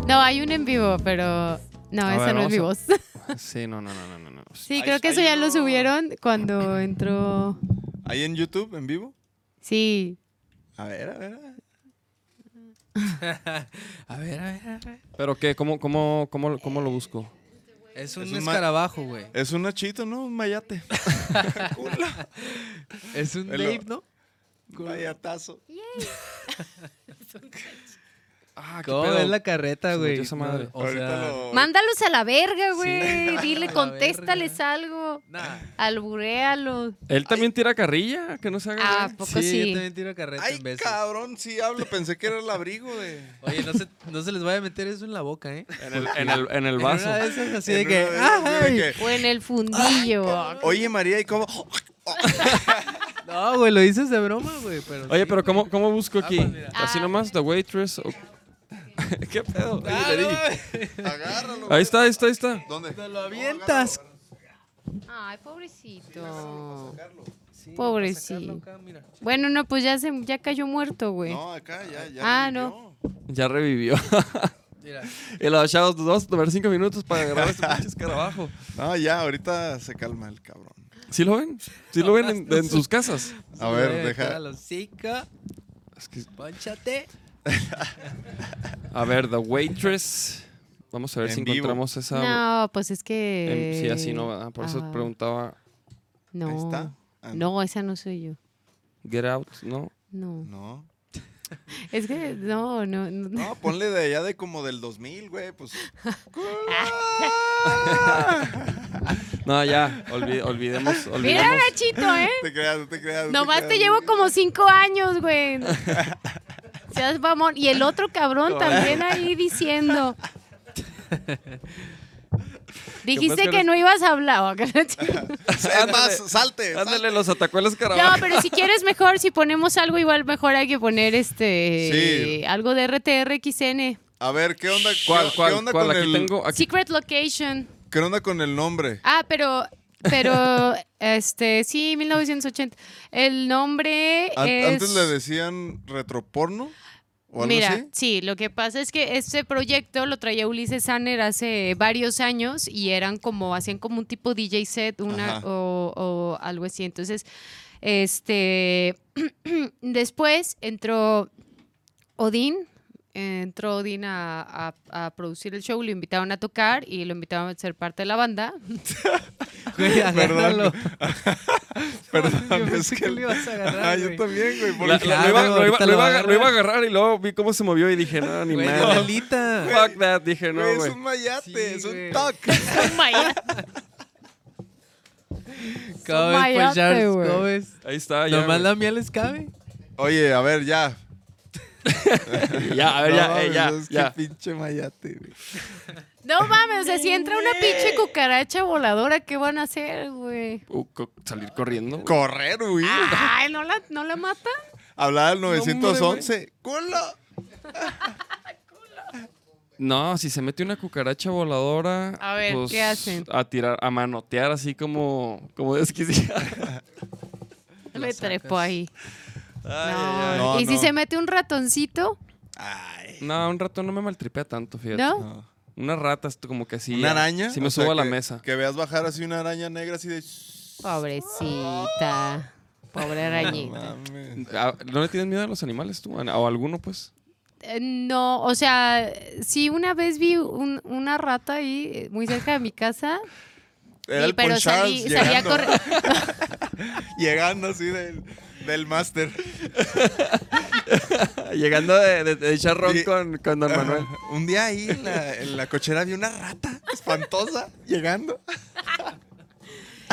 No, hay un en vivo, pero no, A esa ver, no es mi voz. Sí, no, no, no, no, no. No. Sí, creo que eso ya lo subieron cuando entró. ¿Ahí en YouTube, en vivo? Sí. A ver, a ver. A ver, a ver, a ver. ¿Pero qué? ¿Cómo, cómo, cómo, cómo lo busco? Es un Es un escarabajo, güey. Es un nachito, ¿no? Un mayate. Es un Dave, ¿no? Un mayatazo. Ah, qué ¿Cómo pedo. ves la carreta, güey? metió esa madre. O Ahorita sea, lo. Mándalos a la verga, güey. Dile, contéstales verga. algo. nah. Alburéalo. ¿Él también tira carrilla? Que no se haga. Ah, poco Sí, sí. yo también tiro carreta Ay, en veces. cabrón, sí hablo. Pensé que era el abrigo de. Oye, no se, no se les vaya a meter eso en la boca, ¿eh? En el, en el, en el En vaso. una de esas así En de que... una de esas, así de ¡Ay! que, O en el fundillo. Oye, María, ¿y cómo? No, güey, lo dices de broma, güey. Pero Oye, sí, pero güey. ¿cómo, ¿cómo busco Ah, aquí? pues. Así Ah. nomás, The Waitress. o- ¿Qué pedo? Oye, Ah, le no, güey. Agárralo. Ahí está, ahí está, ahí está. ¿Dónde? No lo avientas. Ay, pobrecito. Sí, Pobrecito. sacarlo acá, mira. Bueno, no, pues ya se ya cayó muerto, güey. No, acá, ya, ya. Ah, revivió. Ya revivió. Mira. y los chavos, vamos a tomar cinco minutos para agarrar este pinche escarabajo. No, ya, ahorita se calma el cabrón. ¿Sí lo ven? ¿Sí lo ven en, en sus casas? A ver, deja- los Es que- Pónchate. a ver, The Waitress. Vamos a ver En si vivo. encontramos esa. No, pues es que. en- sí, así no, ¿verdad? Por eso Ah, preguntaba No. Ahí está. Ah, No, esa no soy yo. Get Out, ¿no? No. No. Es que no, no, no. No, ponle de allá de como del 2000, güey, pues. No, ya, olvi- olvidemos, Mira, olvidemos. Nachito, ¿eh? te creas, no te creas. no Nomás te creas. llevo como cinco años, güey. Seas mamón. Y el otro cabrón también ahí diciendo. Dijiste que no ibas a hablar. Es más, salte. Ándale, los atacó el No, pero si quieres mejor, si ponemos algo igual, mejor hay que poner este Sí. algo de RTRXN. A ver, ¿qué onda? ¿Cuál, qué, cuál, qué onda cuál? con Aquí el, tengo, aquí Secret Location. ¿Qué onda con el nombre? Ah, pero pero este sí, 1980. El nombre An- es Antes le decían retroporno o algo Mira, así. sí, lo que pasa es que este proyecto lo traía Ulises Sanner hace varios años y eran como, hacían como un tipo DJ set una, o, o algo así. Entonces, este, después entró Odín, entró Odín a, a- a producir el show, lo invitaron a tocar y lo invitaron a ser parte de la banda. Güey, agárralo. Perdón, Yo es que que lo ibas a agarrar, Ah, yo también, güey. La- porque- la- Claro, lo, iba, lo iba- ahorita lo lo iba a- agarra. lo iba a agarrar y luego vi cómo se movió y dije, no, ni Güey, madre. Lolita. Fuck that, dije, no, Güey, es un mayate, Sí, es un toc. ¿Cómo ves, mayate, pues. ¿Cómo ves? Ahí está, ya. Nomás la miel les cabe. Oye, a ver, ya. Ya, a ver, No, ya, eh, mames, ya, es que ya. pinche mayate, güey. No mames, o sea, si entra una pinche cucaracha voladora, ¿qué van a hacer, güey? Uh, co- salir corriendo. güey. Correr, güey. Ay, ¿no la, no la mata? Al hombre, 911. ¡Culo! No, si se mete una cucaracha voladora. A ver, pues, ¿qué hacen? A tirar, a manotear así como, como desquiciado. Me trepo ahí. No. ay. No, y si se mete un ratoncito, Ay. No, un rato no me maltripea tanto, fíjate. ¿no? No. Una rata, como que sí. ¿Una araña? Sí me O sea, subo a la que- mesa. Que veas bajar así una araña negra así de... Pobrecita. Pobre arañita. Ah, ¿No le tienes miedo a los animales tú? ¿O a alguno, pues? Eh, No, o sea, sí una vez vi un- una rata ahí eh, muy cerca de mi casa, Era y- el pero salí, Charles salí a llegando, correr. llegando así del, del máster. Llegando de, de, de Sí. con, con Don Manuel. Un día ahí en la, en la cochera vi una rata espantosa llegando.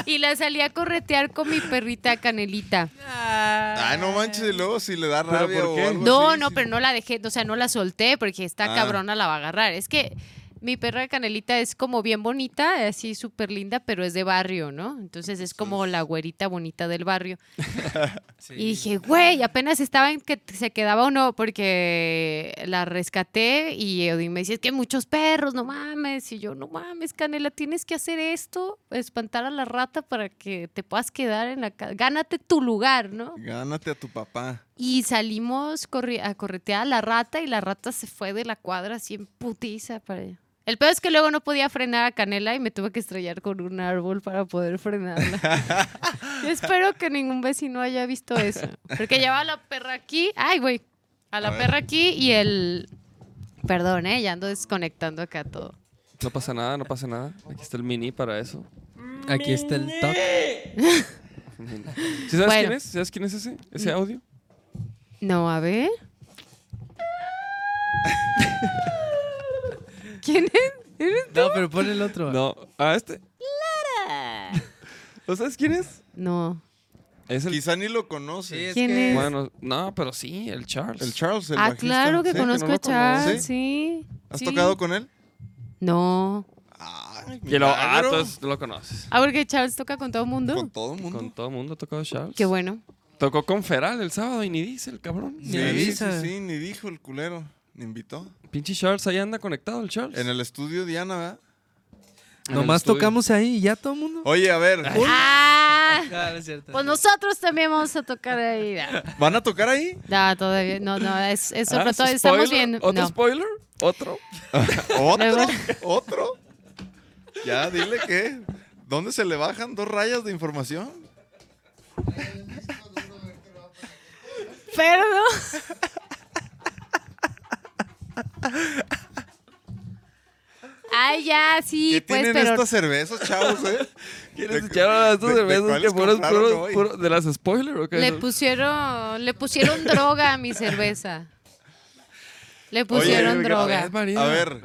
Y la salí a corretear con mi perrita Canelita. Ay, no manches, y luego si le da ¿Pero rabia por o qué? algo No, así, no, sí. pero no la dejé, o sea, no la solté porque está Ah. cabrona, la va a agarrar. Es que mi perra Canelita es como bien bonita, así súper linda, pero es de barrio, ¿no? Entonces es como la güerita bonita del barrio. Y dije, güey, apenas estaba en que se quedaba o no, porque la rescaté y Odín me dice, es que hay muchos perros, no mames. Y yo, no mames, Canela, tienes que hacer esto, espantar a la rata para que te puedas quedar en la casa. Gánate tu lugar, ¿no? Gánate a tu papá. Y salimos a corretear a la rata y la rata se fue de la cuadra así en putiza para allá. El peor es que luego no podía frenar a Canela y me tuve que estrellar con un árbol para poder frenarla. Yo espero que ningún vecino haya visto eso. Porque llevaba a la perra aquí. Ay, güey. A la A ver. perra aquí y el... Perdón, ¿eh? Ya ando desconectando acá todo. No pasa nada, no pasa nada. Aquí está el mini para eso. Aquí está el top. ¿Sí sabes Bueno. quién es? ¿Sabes quién es ese? ¿Ese audio? No, a ver. ¿Quién es? ¿Eres? No, pero pon el otro. No. Ah, este. ¿No sabes quién es? No. Es el. Quizá ni lo conoce. Sí, es ¿Quién que- es? Bueno, no, pero sí, el Charles. El Charles, el ah, bajista. claro que ¿Sí? conozco no a lo Charles, sí. ¿Has sí. tocado con él? No. Ay, Que lo, ah, milagro. entonces lo conoces. Ah, porque Charles toca con todo el mundo. Con todo el mundo. Con todo el mundo ha tocado Charles. Qué bueno. Tocó con Feral el sábado y ni dice el cabrón. Ni sí, avisa. sí, ni dijo el culero. Ni invitó. Pinche Charles, ahí anda conectado el Charles. En el estudio Diana, ¿verdad? Nomás tocamos ahí y ya todo el mundo. Oye, a ver, ¡Ah! Ah, no es cierto. Pues nosotros también vamos a tocar ahí. ¿van a tocar ahí? No, todavía. No, no, es, es Ah. ¿es todavía estamos viendo. ¿Otro no. spoiler? ¿Otro? ¿Otro? ¿Otro? Ya, dile que. ¿Dónde se le bajan dos rayas de información? Pero no. Ay, ya, sí, ¿Qué pues, tienen pero. estas cervezas, chavos, eh? ¿Quieres ¿De- echar a estos cervezas que fueron compraron puro- hoy? puro- de las spoiler o qué? Le pusieron, le pusieron droga a mi cerveza. Le pusieron Oye, droga. ¿qué María? A ver.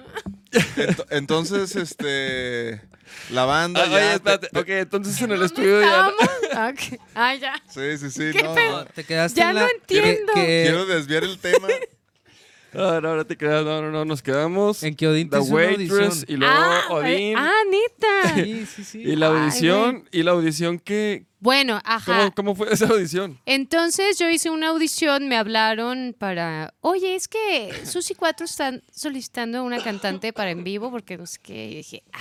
ento- entonces, este. La banda Ah, ya. oye, te- espérate. te- Ok, entonces en el ¿Dónde estudio ya. estábamos? Ok. Ah, ya. Sí, sí, sí. ¿Qué no, no. Te quedaste Ya en no la... entiendo. que- que- Quiero desviar el tema. No, no, no te creas. No, no, no. Nos quedamos. En que Odín te The Waitress audición. y luego ah, Odín. ah, neta. Sí, sí, sí. y la Ay, audición. y la audición que. Bueno, ajá. ¿cómo, ¿Cómo fue esa audición? Entonces yo hice una audición, me hablaron para, oye, es que Susi 4 están solicitando una cantante para en vivo porque no sé qué. Y dije, ah,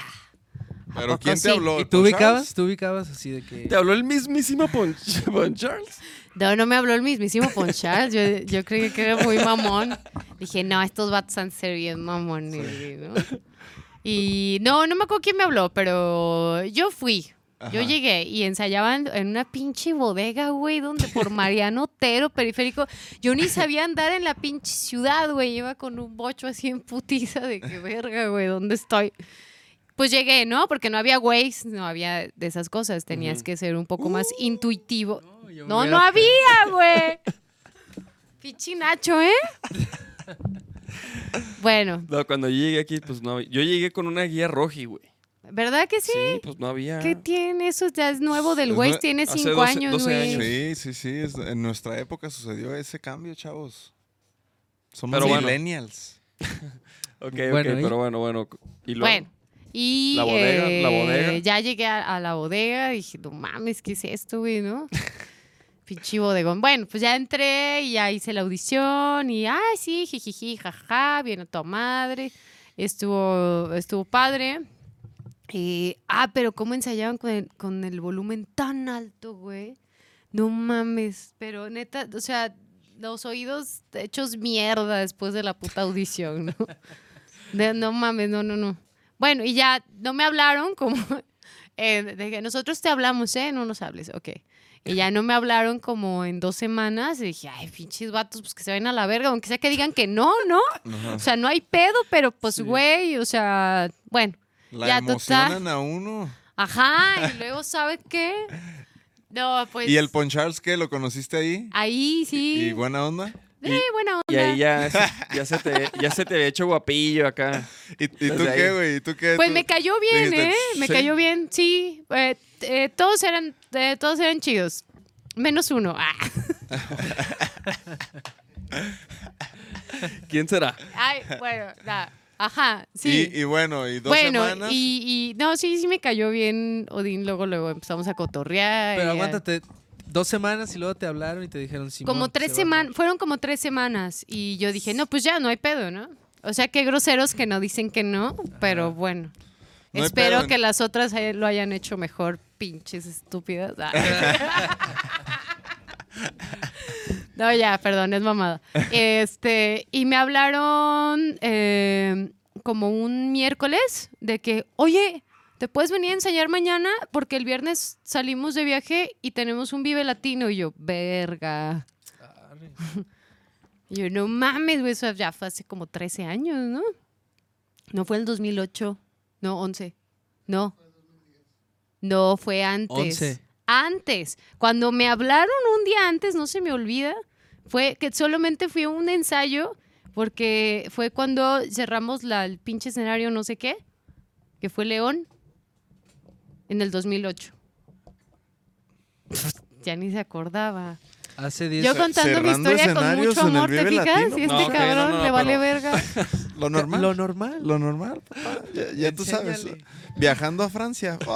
¿a Pero ¿quién te sí? habló? ¿Y tú ¿Pon ubicabas? ¿Tú ubicabas así de que... ¿Te habló el mismísimo Pon, Pon Charles? No, no me habló el mismísimo Ponchal. Yo, yo creí que era muy mamón. Dije, no, estos vatos han ser bien mamones. ¿no? Y no, no me acuerdo quién me habló, pero yo fui. Yo llegué y ensayaban en una pinche bodega, güey, donde por Mariano Otero, periférico. Yo ni sabía andar en la pinche ciudad, güey. Iba con un bocho así en putiza de que verga, güey, ¿dónde estoy? Pues llegué, ¿no? Porque no había Waze, no había de esas cosas. Tenías que ser un poco más intuitivo. No, No, no había, güey. Pichi Nacho, ¿eh? bueno, No, cuando yo llegué aquí, pues no había. Yo llegué con una guía roji, güey. ¿verdad que sí? Sí, pues no había. ¿Qué tiene? Eso ya es nuevo del Waze, tiene hace cinco 12 años, 12 güey. Sí, sí, sí. es- en nuestra época sucedió ese cambio, chavos. Somos Pero bueno. millennials. Ok, Bueno, ok, ¿y? pero bueno, bueno. Y luego, Bueno, y La bodega, la eh, bodega. ya llegué a, a la bodega y dije, no mames, ¿qué es esto, güey, no? Pinche bodegón. Bueno, pues ya entré y ya hice la audición y, ay, sí, jijiji, jaja, viene tu madre. Estuvo, estuvo padre. Y, ah, pero cómo ensayaban con el, con el volumen tan alto, güey. No mames. Pero neta, o sea, los oídos hechos mierda después de la puta audición, ¿no? De- no mames, no, no, no. Bueno, y ya no me hablaron como eh, de que nosotros te hablamos, ¿eh? No nos hables, ok. Y ya no me hablaron como en dos semanas y dije, ay, pinches vatos, pues que se vayan a la verga, aunque sea que digan que no, ¿no? O sea, no hay pedo, pero pues, güey, o sea, bueno. La Ya, total. emocionan a uno. Ajá, y luego, ¿sabe qué? No, pues. ¿Y el Ponchards qué? ¿Lo conociste ahí? Ahí sí. ¿Y buena onda? Buena onda. Y ahí ya, se- ya, se te, ya se te había hecho guapillo acá. ¿Y, y tú qué, güey? ¿Y tú qué? Pues ¿Tú- me cayó bien, dijiste, ¿eh? Me "Sí"? cayó bien, sí. Eh, eh, todos eran, eh, todos eran chidos. Menos uno. Ah. ¿Quién será? Ay, bueno. Ajá, sí. Y, y bueno, y dos bueno, semanas. y, y no, sí, sí me cayó bien Odín. Luego, luego empezamos a cotorrear. Pero aguántate, dos semanas y luego te hablaron y te dijeron Simón, Como tres se va". semanas, fueron como tres semanas. Y yo dije, no, pues ya, no hay pedo, ¿no? O sea, qué groseros que no dicen que no, pero bueno. No Espero pedo. que las otras lo hayan hecho mejor, pinches estúpidas. Ah. No, ya, perdón, es mamada. Este, y me hablaron eh, como un miércoles de que, oye, ¿te puedes venir a ensayar mañana? Porque el viernes salimos de viaje y tenemos un Vive Latino. Y yo, verga. Y yo, no mames, güey, eso ya fue hace como 13 años, ¿no? No fue el 2008, no, 11. No. No, fue antes. 11. Antes. Cuando me hablaron un día antes, no se me olvida, fue que solamente fui a un ensayo porque fue cuando cerramos la, el pinche escenario no sé qué, que fue León, en el 2008. ya ni se acordaba. Hace 10 Yo contando mi historia con mucho amor, ¿te fijas? Y este No, ok, no, cabrón no, no, le vale pero- verga. Lo normal. Lo normal. Lo normal, papá. Ya, ya tú sabes. Viajando a Francia.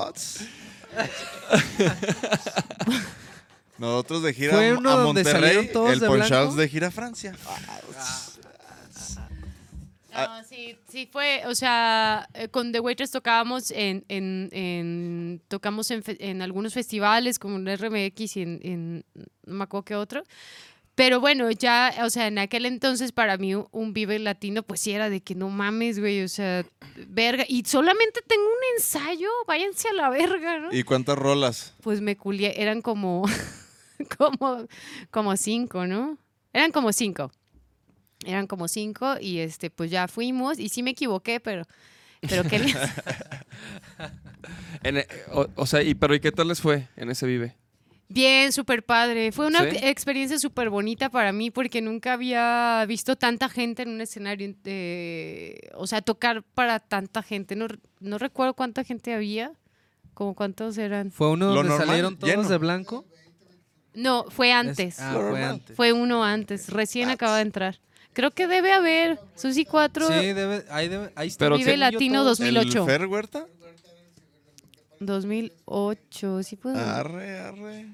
Nosotros de gira Fue a Monterrey, salieron todos el blanco. de gira a Francia. No, sí, sí fue, o sea, eh, con The Waitress tocábamos en, en, en- tocamos en, en algunos festivales como en RMX y en, no me acuerdo qué otro. Pero bueno, ya, o sea, en aquel entonces para mí un, un Vive Latino pues sí era de que no mames, güey, o sea, verga. Y solamente tengo un ensayo, váyanse a la verga, ¿no? ¿Y cuántas rolas? Pues me culié, eran como, como, como cinco, ¿no? Eran como cinco. Eran como cinco y este, pues ya fuimos y sí me equivoqué, pero, pero qué les... En e- o, o sea, y, pero ¿y qué tal les fue en ese Vive? Bien, súper padre. Fue una ¿Sí? experiencia súper bonita para mí porque nunca había visto tanta gente en un escenario, de- o sea, tocar para tanta gente. No, no recuerdo cuánta gente había, como cuántos eran. Fue uno donde normal, salieron todos lleno. de blanco. No, fue Es- ah, fue antes. Fue uno antes, recién acaba de entrar. Creo que debe haber, Susi 4, Sí, debe, ahí, debe, ahí está. Pero Vive Latino todos. 2008. ¿El Fer Huerta? 2008, sí puedo. Arre, arre.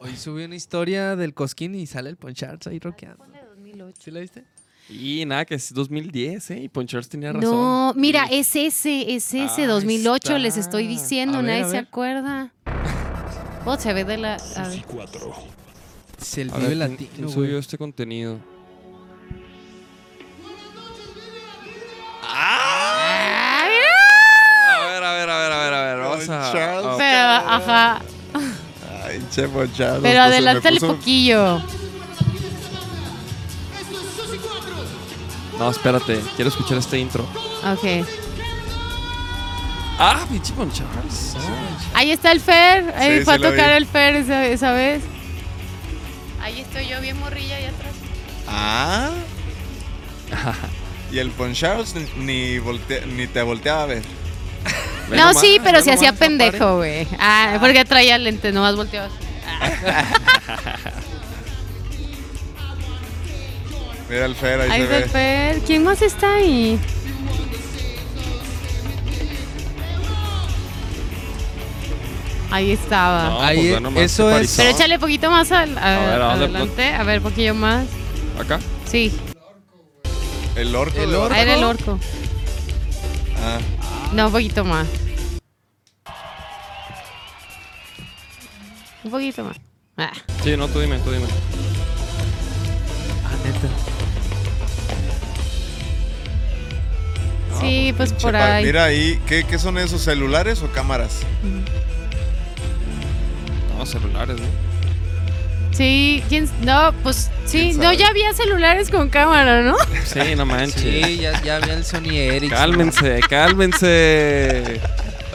Hoy subí una historia del Cosquín y sale el Ponchards ahí rockeando. Ponle 2008. ¿Sí la viste? Y nada, que es 2010, ¿eh? Y Ponchards tenía razón. No, mira, es ese, es ese, Ahí 2008, está. les estoy diciendo, ver, nadie se acuerda. Oh, se ve de la... a ver. Es el Vive ver, ¿quién- Latino. quién subió este contenido? A Pero, ajá, Ay, che, Ponchards. pero pues, adelántale puso- poquillo. No, espérate. Quiero escuchar este intro. Ok. Ah, pinche Ponchards. Ahí está el Fer, ahí Sí, fue a tocar vi. el Fer esa, esa vez. Ahí estoy yo bien morrilla allá atrás. Ah. y el Ponchards ni, volte- ni te volteaba a ver. No, nomás, sí, pero se hacía pendejo, güey. Ah, porque traía lente, nomás volteaba. Mira el Fer, ahí, Ahí se está el ve. Fer. ¿Quién más está ahí? Ahí estaba. No, Ahí, pues eso es-. Pero échale poquito más al, a- A ver, adelante. A ver, poquillo más. Acá. Sí, El orco. El orco. ahí era el orco. Ah, No, un poquito más. Un poquito más. Ah. Sí, no, tú dime, tú dime. Ah, neta. Sí, pues por chepa- ahí. Mira ahí, ¿qué, qué son esos? ¿Celulares o cámaras? No, celulares, ¿no? Sí, ¿quién? No, pues sí, ¿Quién no, ya había celulares con cámara, ¿no? Sí, no manches. Sí, ya, ya había el Sony Ericsson. Cálmense, cálmense.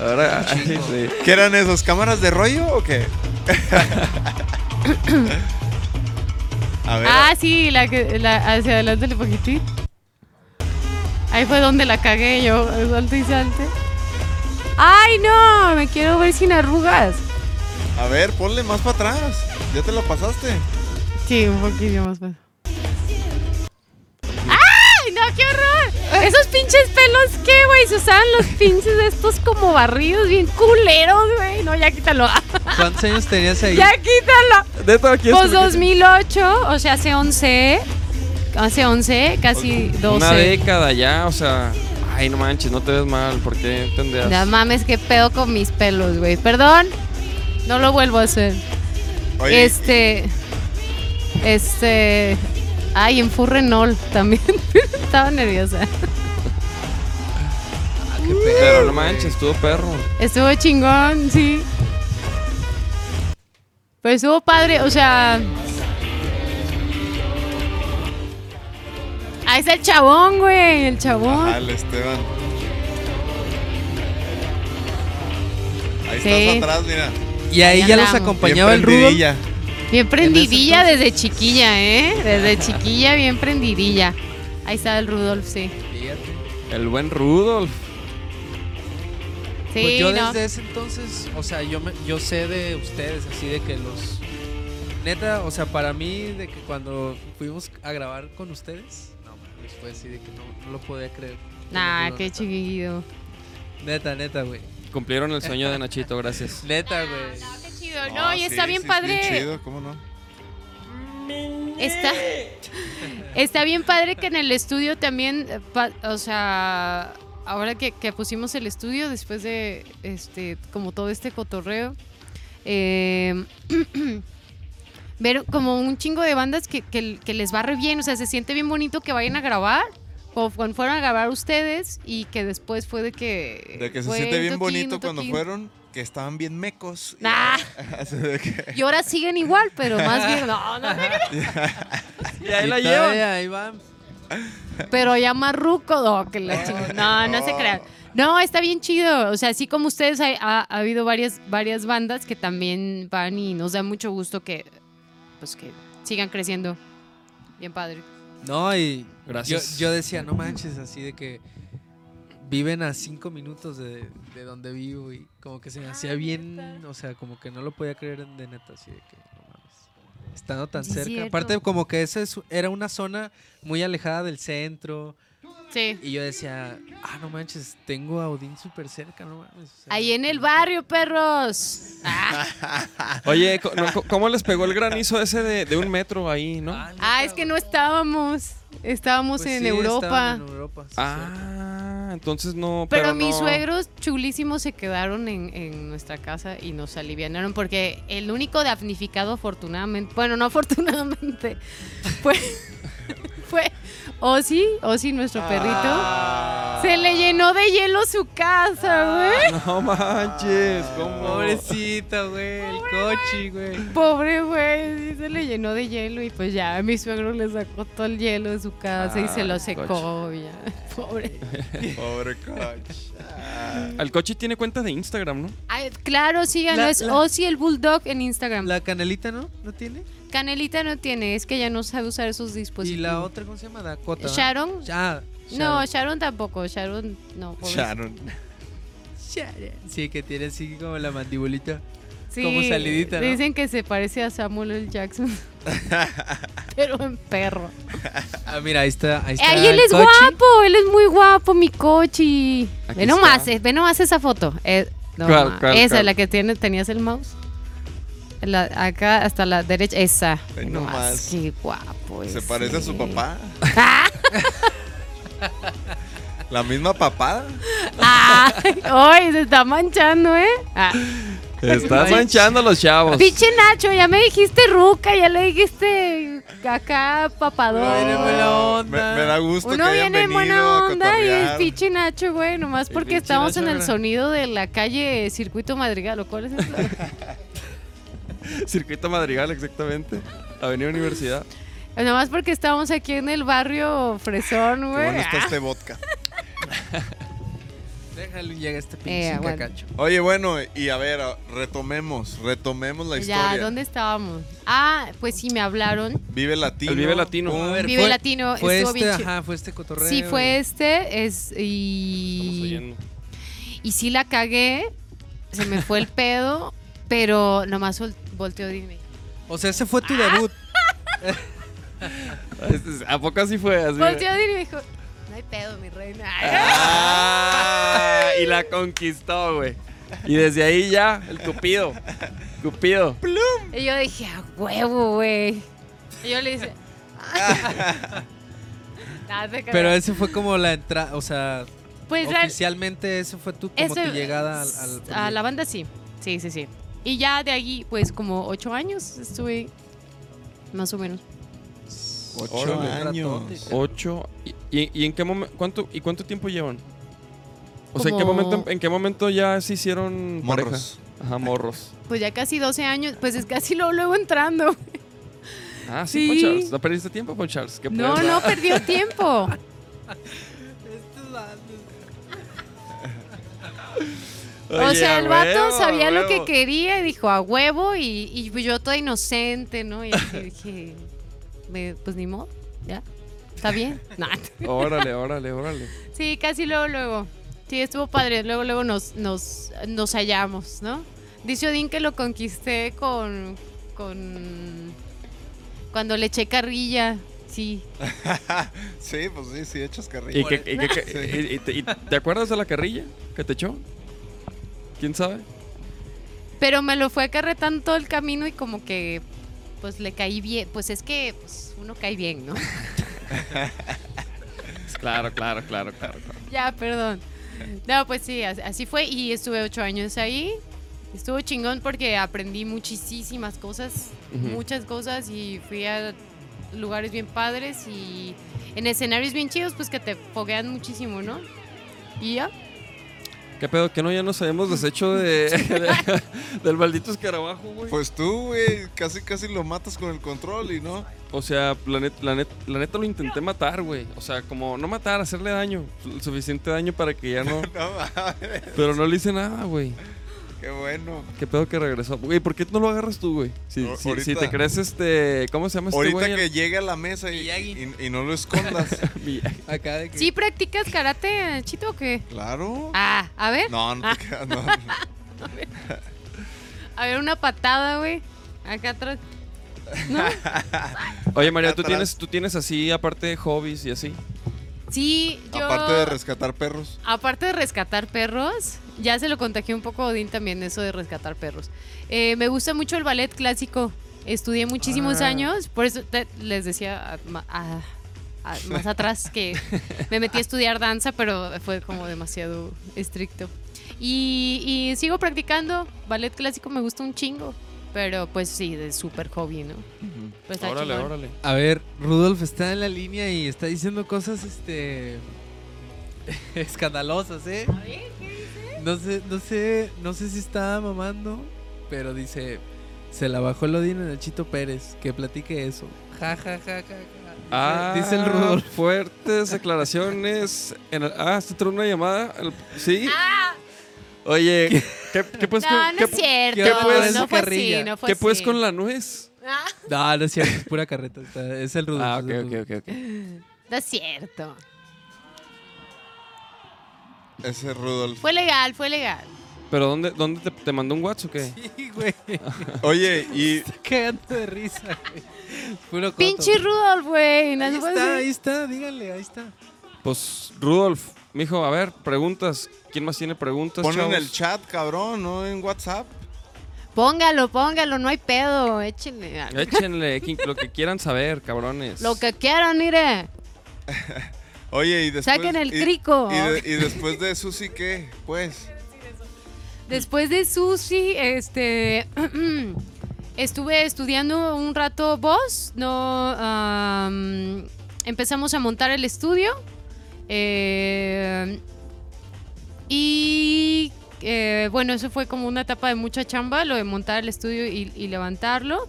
Ahora, sí. ¿Qué eran esos? ¿Cámaras de rollo o qué? A ver. Ah, sí, la que la, hacia adelante un poquitín. Ahí fue donde la cagué yo, salte y salte. ¡Ay, no! Me quiero ver sin arrugas. A ver, ponle más para atrás. ¿Ya te lo pasaste? Sí, un poquito más. pues. ¡Ay, no, qué horror! Esos pinches pelos, ¿qué, güey? Se usaban los pinches de estos como barridos, bien culeros, güey. No, ya quítalo. ¿Cuántos años tenías ahí? ya quítalo. Neta, aquí Pues está. 2008, o sea, hace 11. Hace 11, casi 12. Una década ya, o sea. Ay, no manches, no te ves mal, ¿por qué tendrías? No mames, qué pedo con mis pelos, güey. Perdón, no lo vuelvo a hacer. Oye, Este. Este. Ay, en Furrenol también. Estaba nerviosa. Qué pedo. Pero no manches, estuvo perro. Estuvo chingón, sí. Pero estuvo padre, o sea. Ahí está el chabón, güey. El chabón. Ajá, el Esteban. Ahí Sí. estás atrás, mira. Y ahí Ahí ya los acompañaba el Rudolf. Bien prendidilla desde chiquilla, ¿eh? Desde chiquilla, bien prendidilla. Ahí está el Rudolf, sí. Fíjate. El buen Rudolf. Sí, pues yo no. desde ese entonces, o sea, yo, me, yo sé de ustedes, así de que los... Neta, o sea, para mí, de que cuando fuimos a grabar con ustedes, no, mames, fue así de que no, no lo podía creer. Nah, qué neta. chiquillo. Neta, neta, güey. Cumplieron el sueño de Nachito, gracias. Neta, güey. Chido. No, y sí, está bien sí, padre. chido, ¿cómo no? Está, está bien padre que en el estudio también, eh, o sea, ahora que, que pusimos el estudio después de este, como todo este cotorreo, eh, ver como un chingo de bandas que, que- que les va re bien, o sea, se siente bien bonito que vayan a grabar. O cuando fueron a grabar ustedes y que después fue de que... De que se siente bien toquín, bonito cuando fueron, que estaban bien mecos. Y- Nah. Y ahora siguen igual, pero más bien... No, no, no, Y ahí la llevan. Ahí van. Pero ya más ruco, no, que la chingada. No, no se crean. No, está bien chido. O sea, así como ustedes, ha, ha habido varias, varias bandas que también van y nos da mucho gusto que, pues, que sigan creciendo. Bien padre. No, y Gracias. Yo, yo decía, no manches, así de que viven a cinco minutos de, de donde vivo y como que se me hacía bien, o sea, como que no lo podía creer de neta, así de que no mames. Estando tan Sí, cerca. cierto. Aparte, como que esa es- era una zona muy alejada del centro. Sí. Y yo decía, ah, no manches, tengo a Odín súper cerca, no mames. o sea, Ahí en el barrio, perros. Ah, Oye, co- no, co- ¿cómo les pegó el granizo ese de, de un metro ahí, no? ah, ah, es que no estábamos. Estábamos pues en sí, Europa. en Europa, sí, cierto. Ah, entonces no. Pero, Pero, mis no. suegros chulísimos se quedaron en, en nuestra casa y nos alivianaron porque el único damnificado afortunadamente, bueno, no afortunadamente, fue, fue Ozzy, Ozzy nuestro perrito. Ah. Se le llenó de hielo su casa, güey. No manches, ¿cómo? Pobrecita, güey, el coche, güey. Pobre güey, sí se le llenó de hielo y pues ya mi suegro le sacó todo el hielo de su casa y se lo Ah, secó. Ya. Pobre. Pobre coach. Ah. El coche tiene cuenta de Instagram, ¿no? Ay, claro, síganlo, La- es la- Ozzy el Bulldog en Instagram. La canelita, ¿no? ¿No tiene? Canelita no tiene, es que ya no sabe usar esos y dispositivos. la otra, ¿cómo se llama? Dakota. ¿Sharon? Ah, No, Sharon tampoco, Sharon no. pobrecita. Sharon. Sharon. Sí, que tiene así como la mandibulita. Sí, como salidita, ¿no? Dicen que se parece a Samuel L. Jackson. Pero en perro. Ah, mira, ahí está. Ahí está Ay, él es coche. guapo, él es muy guapo, mi cochi. Ve nomás, eh, ve nomás esa foto. Eh, no, ¿Cuál, ma, cuál, esa, cuál? la que tiene, tenías el mouse. La- acá hasta la derecha, esa. Ve nomás, nomás. qué guapo. Se ese. parece a su papá. La misma papada. Ay, hoy se está manchando, ¿eh? Ah. Estás manchando a los chavos. Pinche Nacho, ya me dijiste ruca, ya le dijiste acá papador. Viene buena Me, onda. me da gusto Uno que viene en buena onda y pinche Nacho, güey, nomás porque estamos en el sonido de la calle Circuito Madrigal, ¿o cuál es eso? Circuito Madrigal, exactamente. Avenida Universidad. nomás porque estamos aquí en el barrio Fresón, Qué güey. bueno está Ah. este vodka. Déjale llega este pinche Eh, bueno. cacacho. Oye, bueno, y a ver, retomemos, retomemos la Ya, historia. ¿dónde estábamos? Ah, pues sí, me hablaron. Vive Latino. El Vive Latino. Pum. A ver, Vive fue- Latino, Fue estuvo este, bien chido. ajá, fue este cotorreo. Sí, fue este, es, Estamos y, oyendo. y sí la cagué, se me fue el pedo, pero nomás vol- volteó y me O sea, ese fue Ah. tu debut. Este, ¿A poco así fue? Así volteó y me dijo, no hay pedo, mi reina. Ah, y la conquistó, güey. Y desde ahí ya, el Cupido. Cupido. Y yo dije, a huevo, güey. Y yo le dije, Nah, Pero ese fue como la entrada, o sea, pues la- oficialmente ese fue tu, como ese- tu llegada al, al a la banda sí, sí, sí, sí. Y ya de ahí, pues como ocho años estuve, más o menos. Ocho Órale, años. Ocho. ¿Y, y- y en qué momento? ¿Cuánto, ¿Y cuánto tiempo llevan? O sea, ¿en qué momento, en qué momento ya se hicieron Morros. pareja? Ajá, morros. Pues ya casi 12 años, pues es casi luego, luego entrando. Ah, sí, Sí. Pon Charles. ¿No perdiste tiempo, Pon Charles? ¿Qué No, puedes? no perdió tiempo. o sea, el vato huevo, sabía lo que quería y dijo a huevo y, y pues yo toda inocente, ¿no? Y dije, me- pues ni modo, ya, está bien. Nah. Órale, órale, órale. Sí, casi luego, luego. Sí, estuvo padre. Luego, luego nos, nos, nos hallamos, ¿no? Dice Odín que lo conquisté con, con... Cuando le eché carrilla, sí. Sí, pues sí, sí, echas carrilla. ¿Y, qué- y qué- y- y te, y te acuerdas de la carrilla que te echó? ¿Quién sabe? Pero me lo fue acarretando todo el camino y como que pues le caí bien. Pues es que pues, uno cae bien, ¿no? Claro, claro, claro, claro. claro. ya, perdón. No, pues sí, as- así fue y estuve ocho años ahí. Estuvo chingón porque aprendí muchísimas cosas, muchas cosas y fui a lugares bien padres y en escenarios bien chidos pues que te foguean muchísimo, ¿no? Y ya. ¿Qué pedo? ¿Que no ya nos habíamos deshecho de, de- del maldito escarabajo, güey? Pues tú, güey, casi casi lo matas con el control y no. O sea, la, net- la, net- la neta lo intenté matar, güey. O sea, como no matar, hacerle daño. Suficiente daño para que ya no... No Pero no le hice nada, güey. Qué bueno. ¿Qué pedo que regresó? Güey, ¿por qué no lo agarras tú, güey? Si, O- si- ahorita- si te crees este... ¿Cómo se llama este Ahorita güey? que llegue a la mesa y, Miyagi. y- y no lo escondas. Acá de que ¿Sí practicas karate, Chito, o qué? claro. Ah, a ver. No, no Ah. te quedas. No. A ver, una patada, güey. Acá atrás. ¿No? Oye, María, ¿tú tienes, tú tienes así, aparte de hobbies y así? Sí, yo. Aparte de rescatar perros. aparte de rescatar perros, ya se lo contagié un poco a Odín también, eso de rescatar perros. Eh, me gusta mucho el ballet clásico. Estudié muchísimos Ah. años, por eso te- les decía a- a- a- más atrás que me metí a estudiar danza, pero fue como demasiado estricto. Y, y sigo practicando. Ballet clásico me gusta un chingo. Pero pues sí, de súper hobby, ¿no? Pero está órale, chingón. órale. A ver, Rudolf está en la línea y está diciendo cosas, este, escandalosas, ¿eh? No sé, no sé, no sé si está mamando, pero dice, se la bajó el Odín en el Chito Pérez, que platique eso. Ja, ja, ja, ja, ja. Dice, Ah, dice el Rudolf. Fuertes declaraciones. En el- ah, ¿se trae una llamada? El- ¿Sí? Oye, ¿qué, qué pues Ah. No, con, no qué- es cierto. qué pues- no fue así, no fue qué pues así. con la nuez? Ah, No, no es cierto, es pura carreta. está- es el Rudolf. Ah, ok, ok. ok. no es cierto. Ese Rudolf. Fue legal, fue legal. ¿Pero dónde, dónde te, te mandó un WhatsApp o qué? Sí, güey. Oye, y Está cagando de risa, güey. Puro. Pinche Rudolf, güey. no Ahí está, ahí está, díganle, ahí está. Pues, Rudolf, mijo, a ver, preguntas. ¿Quién más tiene preguntas, pon en chavos? el chat, cabrón, no en WhatsApp. Póngalo, póngalo, no hay pedo. Échenle. Échenle lo que quieran saber, cabrones. Lo que quieran, mire. Oye, y después. Saquen el y- crico. Y, de- y después de Susi, ¿qué? Pues. Después de Susi, este. estuve estudiando un rato voz. No. am, empezamos a montar el estudio. eh, y. eh, bueno, eso fue como una etapa de mucha chamba, lo de montar el estudio y, y levantarlo.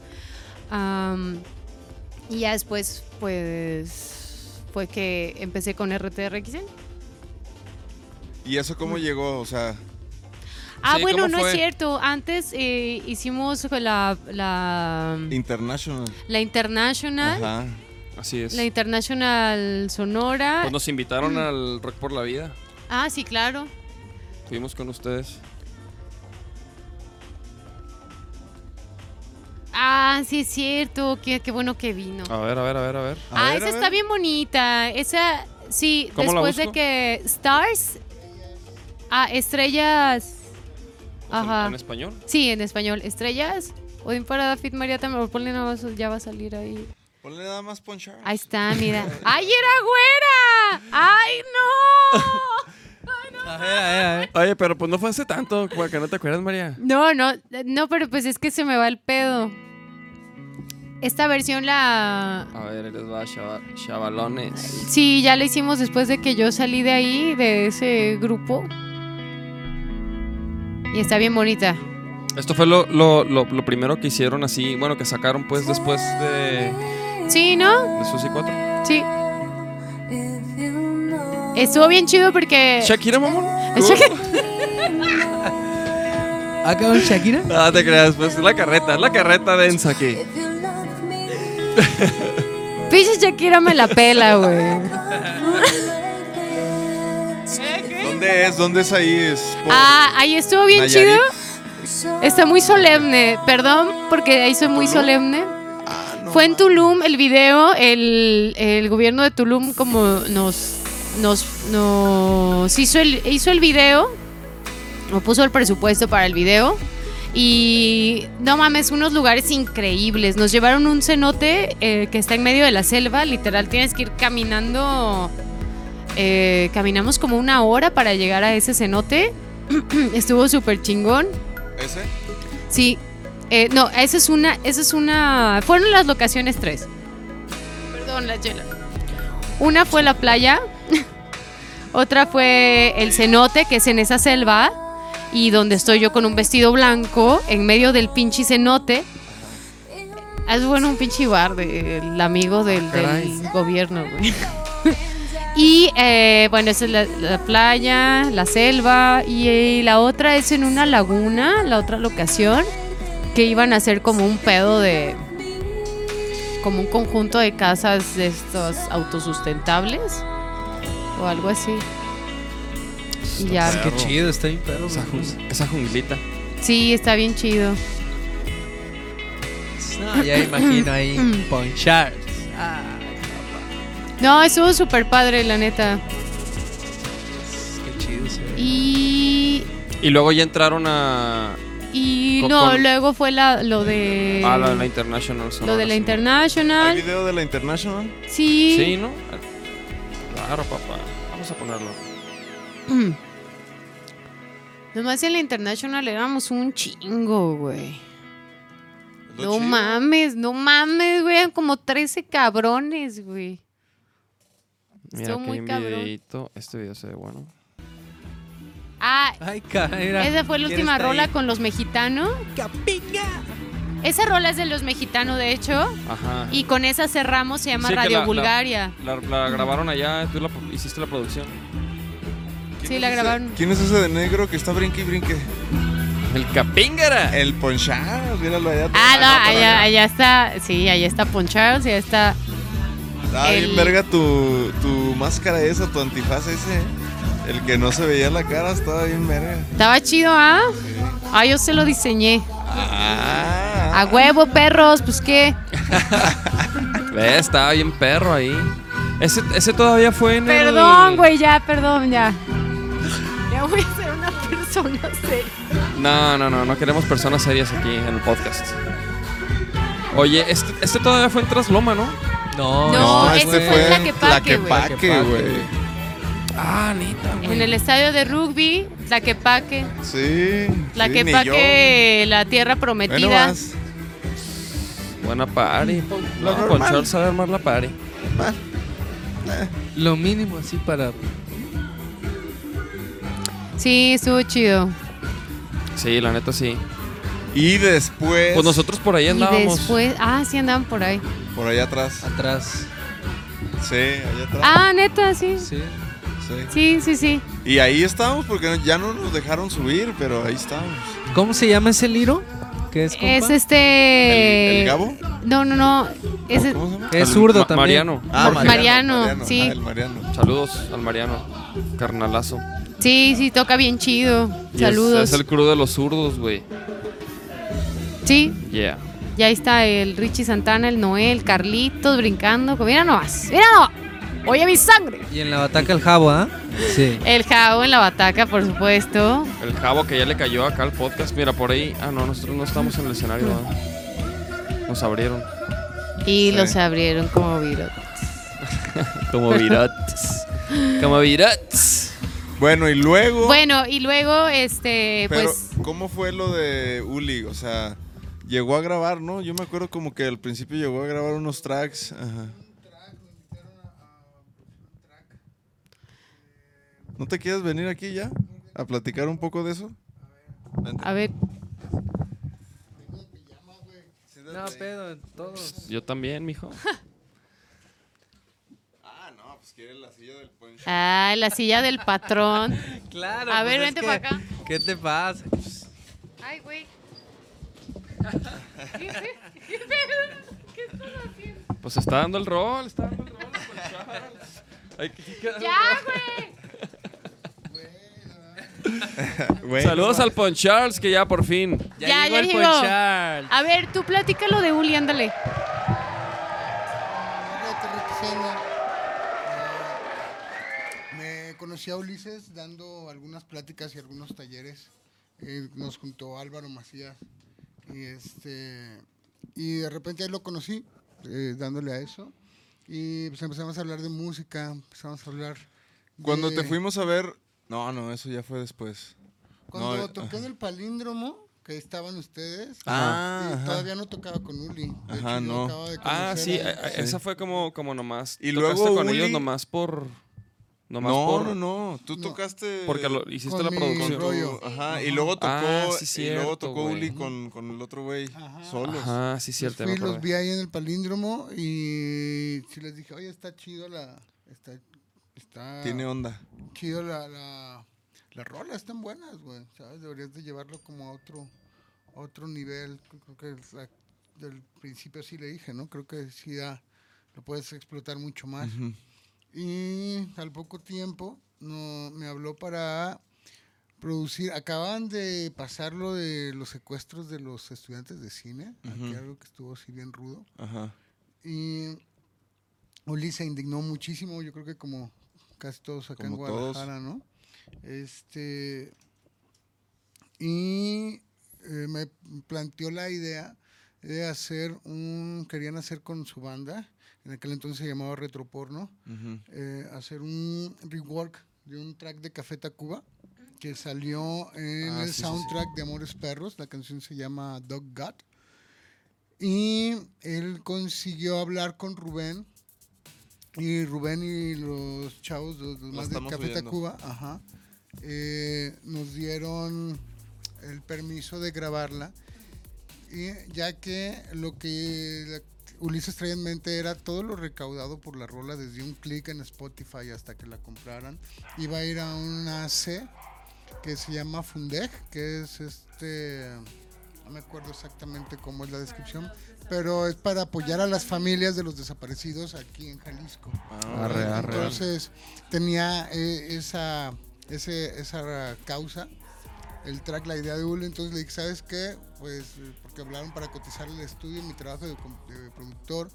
Y ya después, pues. Fue que empecé con RTRXN. ¿Y eso cómo llegó? O sea, Ah, Sí, bueno, ¿cómo no fue? es cierto. Antes eh, hicimos la, la, International. la International, Ajá. Así es. la International Sonora. Pues nos invitaron al Rock por la Vida. Ah, sí, claro. Fuimos con ustedes. Ah, sí, es cierto. Qué, qué bueno que vino. A ver, a ver, a ver, a ver. A ah, ver, esa está bien bonita. Esa, sí, ¿Cómo la después de que Stars. Ah, estrellas. Ajá. ¿En español? Sí, en español. Estrellas. O bien para David María también. Ponle nada más, ya va a salir ahí. Ponle nada más ponchar. Ahí está, mira. ¡Ay, era güera! ¡Ay, no! A a a. Oye, pero pues no fue hace tanto, para que no te acuerdas, María. No, no, no, pero pues es que se me va el pedo. Esta versión la... A ver, eres va, chava- chavalones. Sí, ya la hicimos después de que yo salí de ahí, de ese grupo. Y está bien bonita. Esto fue lo, lo, lo, lo primero que hicieron así, bueno, que sacaron pues después de, Sí, ¿no? de Susi 4. Sí. Estuvo bien chido porque... Shakira, mamón. Shakira- ¿Ha quedado Shakira? Ah, te creas, pues es la carreta, es la carreta densa aquí. Pinche Shakira me la pela, güey. ¿Dónde es? ¿Dónde es ahí? Es Ah, ahí estuvo bien Nayarit. chido. Está muy solemne. Perdón, porque ahí soy muy solemne. Ah, no Fue en. Tulum el video, el, el gobierno de Tulum como nos, nos, nos hizo, el, hizo el video, o puso el presupuesto para el video. Y no mames, unos lugares increíbles. Nos llevaron un cenote eh, que está en medio de la selva. Literal, tienes que ir caminando. eh, caminamos como una hora para llegar a ese cenote. Estuvo súper chingón. ¿Ese? Sí. Eh, no, esa es una. Esa es una. Fueron las locaciones tres. Perdón, la chela. Una fue la playa. Otra fue el cenote, que es en esa selva. Y donde estoy yo con un vestido blanco en medio del pinche cenote. Es bueno un pinche bar del amigo del, gobierno, güey. Y eh, bueno, esa es la, la playa, la selva. Y eh, la otra es en una laguna, la otra locación. Que iban a hacer como un pedo de. Como un conjunto de casas de estos autosustentables. O algo así. Y ya. Qué chido, está bien perro. Esa, jun- esa junglita. Sí, está bien chido. No, ya imagino ahí ponchar. Ah, No, estuvo súper padre, la neta. qué chido ve. Y. Y luego ya entraron a, Y Con- no, con- luego fue la, lo de. a la, la International. lo de la Sonora. ¿Hay International. video de la International? Sí. Sí, ¿no? Claro, papá. Vamos a ponerlo. Nomás en la International éramos un chingo, güey. No chido. mames, no mames, güey. Eran como 13 cabrones, güey. Mira, Estuvo aquí muy hay un cabrón. videito. Este video se ve bueno. Ah, Ay, cara. esa fue la ¿quién última está rola ahí? con los mexicanos. Esa rola es de los mexicanos, de hecho. Ajá. Y con esa cerramos, se llama Sí, Radio la- Bulgaria. La, la grabaron allá, tú la, hiciste la producción. ¿Quién Sí, la ese- grabaron. ¿Quién es ese de negro que está brinque y brinque? El Capíngara. El ponchar, míralo allá. Ah, no, para allá, allá está. Sí, allá está Poncharos, allá está. Ah, bien el- verga tu, tu máscara esa, tu antifaz ese. El que no se veía la cara estaba bien verga. Estaba chido, ¿ah? Ah, yo se lo diseñé. Ah. A huevo, perros, pues qué. Ve, estaba bien perro ahí. Ese, ese todavía fue en el- Perdón, güey, ya, perdón, ya. Ya voy a ser una persona seria. No, no, no, no queremos personas serias aquí en el podcast. Oye, este, este todavía fue en Trasloma, ¿no? No, No, ese ese güey. fue güey. Tlaquepaque, güey. Ah, neta, güey. En el estadio de rugby, Tlaquepaque. Sí. Tlaquepaque, la tierra prometida. Buena party. Lo No. Ponchal sabe armar la party. Lo mínimo así para. Sí, estuvo chido. Sí, la neta sí. Y después. Pues nosotros por ahí Y andábamos. después, ah, sí andaban por ahí. Por allá atrás. Atrás. Sí, allá atrás. Ah, neta, sí. Sí. Sí. Sí, sí, sí. Y ahí estábamos porque ya no nos dejaron subir, pero ahí estábamos. ¿Cómo se llama ese liro? ¿Qué es, compa? Es este. ¿El, el Gabo? No, no, no. Ese... ¿Cómo se llama? Es zurdo Ma- también. Mariano. Ah, Mariano, sí. Ah, el Mariano. Saludos al Mariano. Carnalazo. Sí, sí, toca bien chido. Y es- Saludos. Es, el crew de los zurdos, güey. Sí, Yeah. ya ahí está el Richie Santana, el Noel, Carlitos brincando. Mira nomás, mira nomás. Oye mi sangre. Y en la bataca el jabo, ¿ah? Sí. El Jao en la bataca, por supuesto. El jabo que ya le cayó acá al podcast. Mira, por ahí. Ah, no, nosotros no estamos en el escenario. ¿verdad? Nos abrieron. Y Sí. los abrieron como virot. Como virotes. Como virotes. Bueno, y luego. Bueno, y luego, este, pero, pues. ¿cómo fue lo de Uli? O sea, llegó a grabar, ¿no? Yo me acuerdo como que al principio llegó a grabar unos tracks. Ajá. ¿No te quieres venir aquí ya? A platicar un poco de eso. Vente. A ver, No, pedo, todos. Yo también, mijo. Ah, no, pues quiere la silla del poncho. ah, la silla del patrón. Claro. A ver, pues es vente para acá. ¿Qué te pasa? Ay, güey. Pues está dando el rol. Está dando el rol. Charles. Hay que- Ya, el güey. Bueno, Saludos al Pon Charles, que ya por fin. Ya, Ya, llegó ya el llegó. Ponchar. A ver, tú platícalo de Uli, ándale. Eh, me conocí a Ulises dando algunas pláticas y algunos talleres. Eh, nos juntó Álvaro Macías. Y, este, y de repente ahí lo conocí, eh, dándole a eso. Y pues empezamos a hablar de música, empezamos a hablar. Cuando te fuimos a ver. No, no, eso ya fue después. Cuando No, toqué en el palíndromo, que estaban ustedes. Ah, y todavía no tocaba con Uli. De Ajá, hecho, no. de Ah, sí, a- eh, esa fue como, como nomás. Y tocaste luego con ellos Uli- nomás por. Nomás no, por. no, no. Tú No. tocaste. Porque lo, hiciste Con la producción. rollo. Ajá, y luego tocó. Ah, sí, y luego tocó. Uli con, con el otro güey. Ajá. Solos. Ajá, sí, cierto. ya fui, los vi ahí en el palíndromo y sí les dije, oye, está chido la... Está, está Tiene onda. chido la, la... Las rolas están buenas, güey, ¿sabes? Deberías de llevarlo como a otro, otro nivel. Creo que la- del principio sí le dije, ¿no? Creo que sí da, lo puedes explotar mucho más. Y al poco tiempo no, me habló para producir. Acaban de pasar lo de los secuestros de los estudiantes de cine, aquí algo que estuvo así bien rudo. Ajá. Y Uli se indignó muchísimo, yo creo que como casi todos acá en todos. Guadalajara, ¿no? Este. Y eh, me planteó la idea de hacer un. Querían hacer con su banda, en aquel entonces se llamaba Retroporno, eh, hacer un rework de un track de Café Tacuba que salió en Ah, el sí, sí, sí. soundtrack de Amores Perros. La canción se llama Dog God. Y él consiguió hablar con Rubén. Y Rubén y los chavos, los, los La más de Café. Tacuba, ajá, eh, nos dieron el permiso de grabarla. Y ya que lo que Ulises traía en mente era todo lo recaudado por la rola, desde un clic en Spotify hasta que la compraran, iba a ir a una C que se llama Fundeg, que es este, no me acuerdo exactamente cómo es la descripción, pero es para apoyar a las familias de los desaparecidos aquí en Jalisco. Ah, Arre, arre. Entonces tenía eh, esa, ese, esa causa, el track, la idea de Uli, entonces le dije, ¿sabes qué? Pues porque hablaron para cotizar el estudio, mi trabajo de, productor.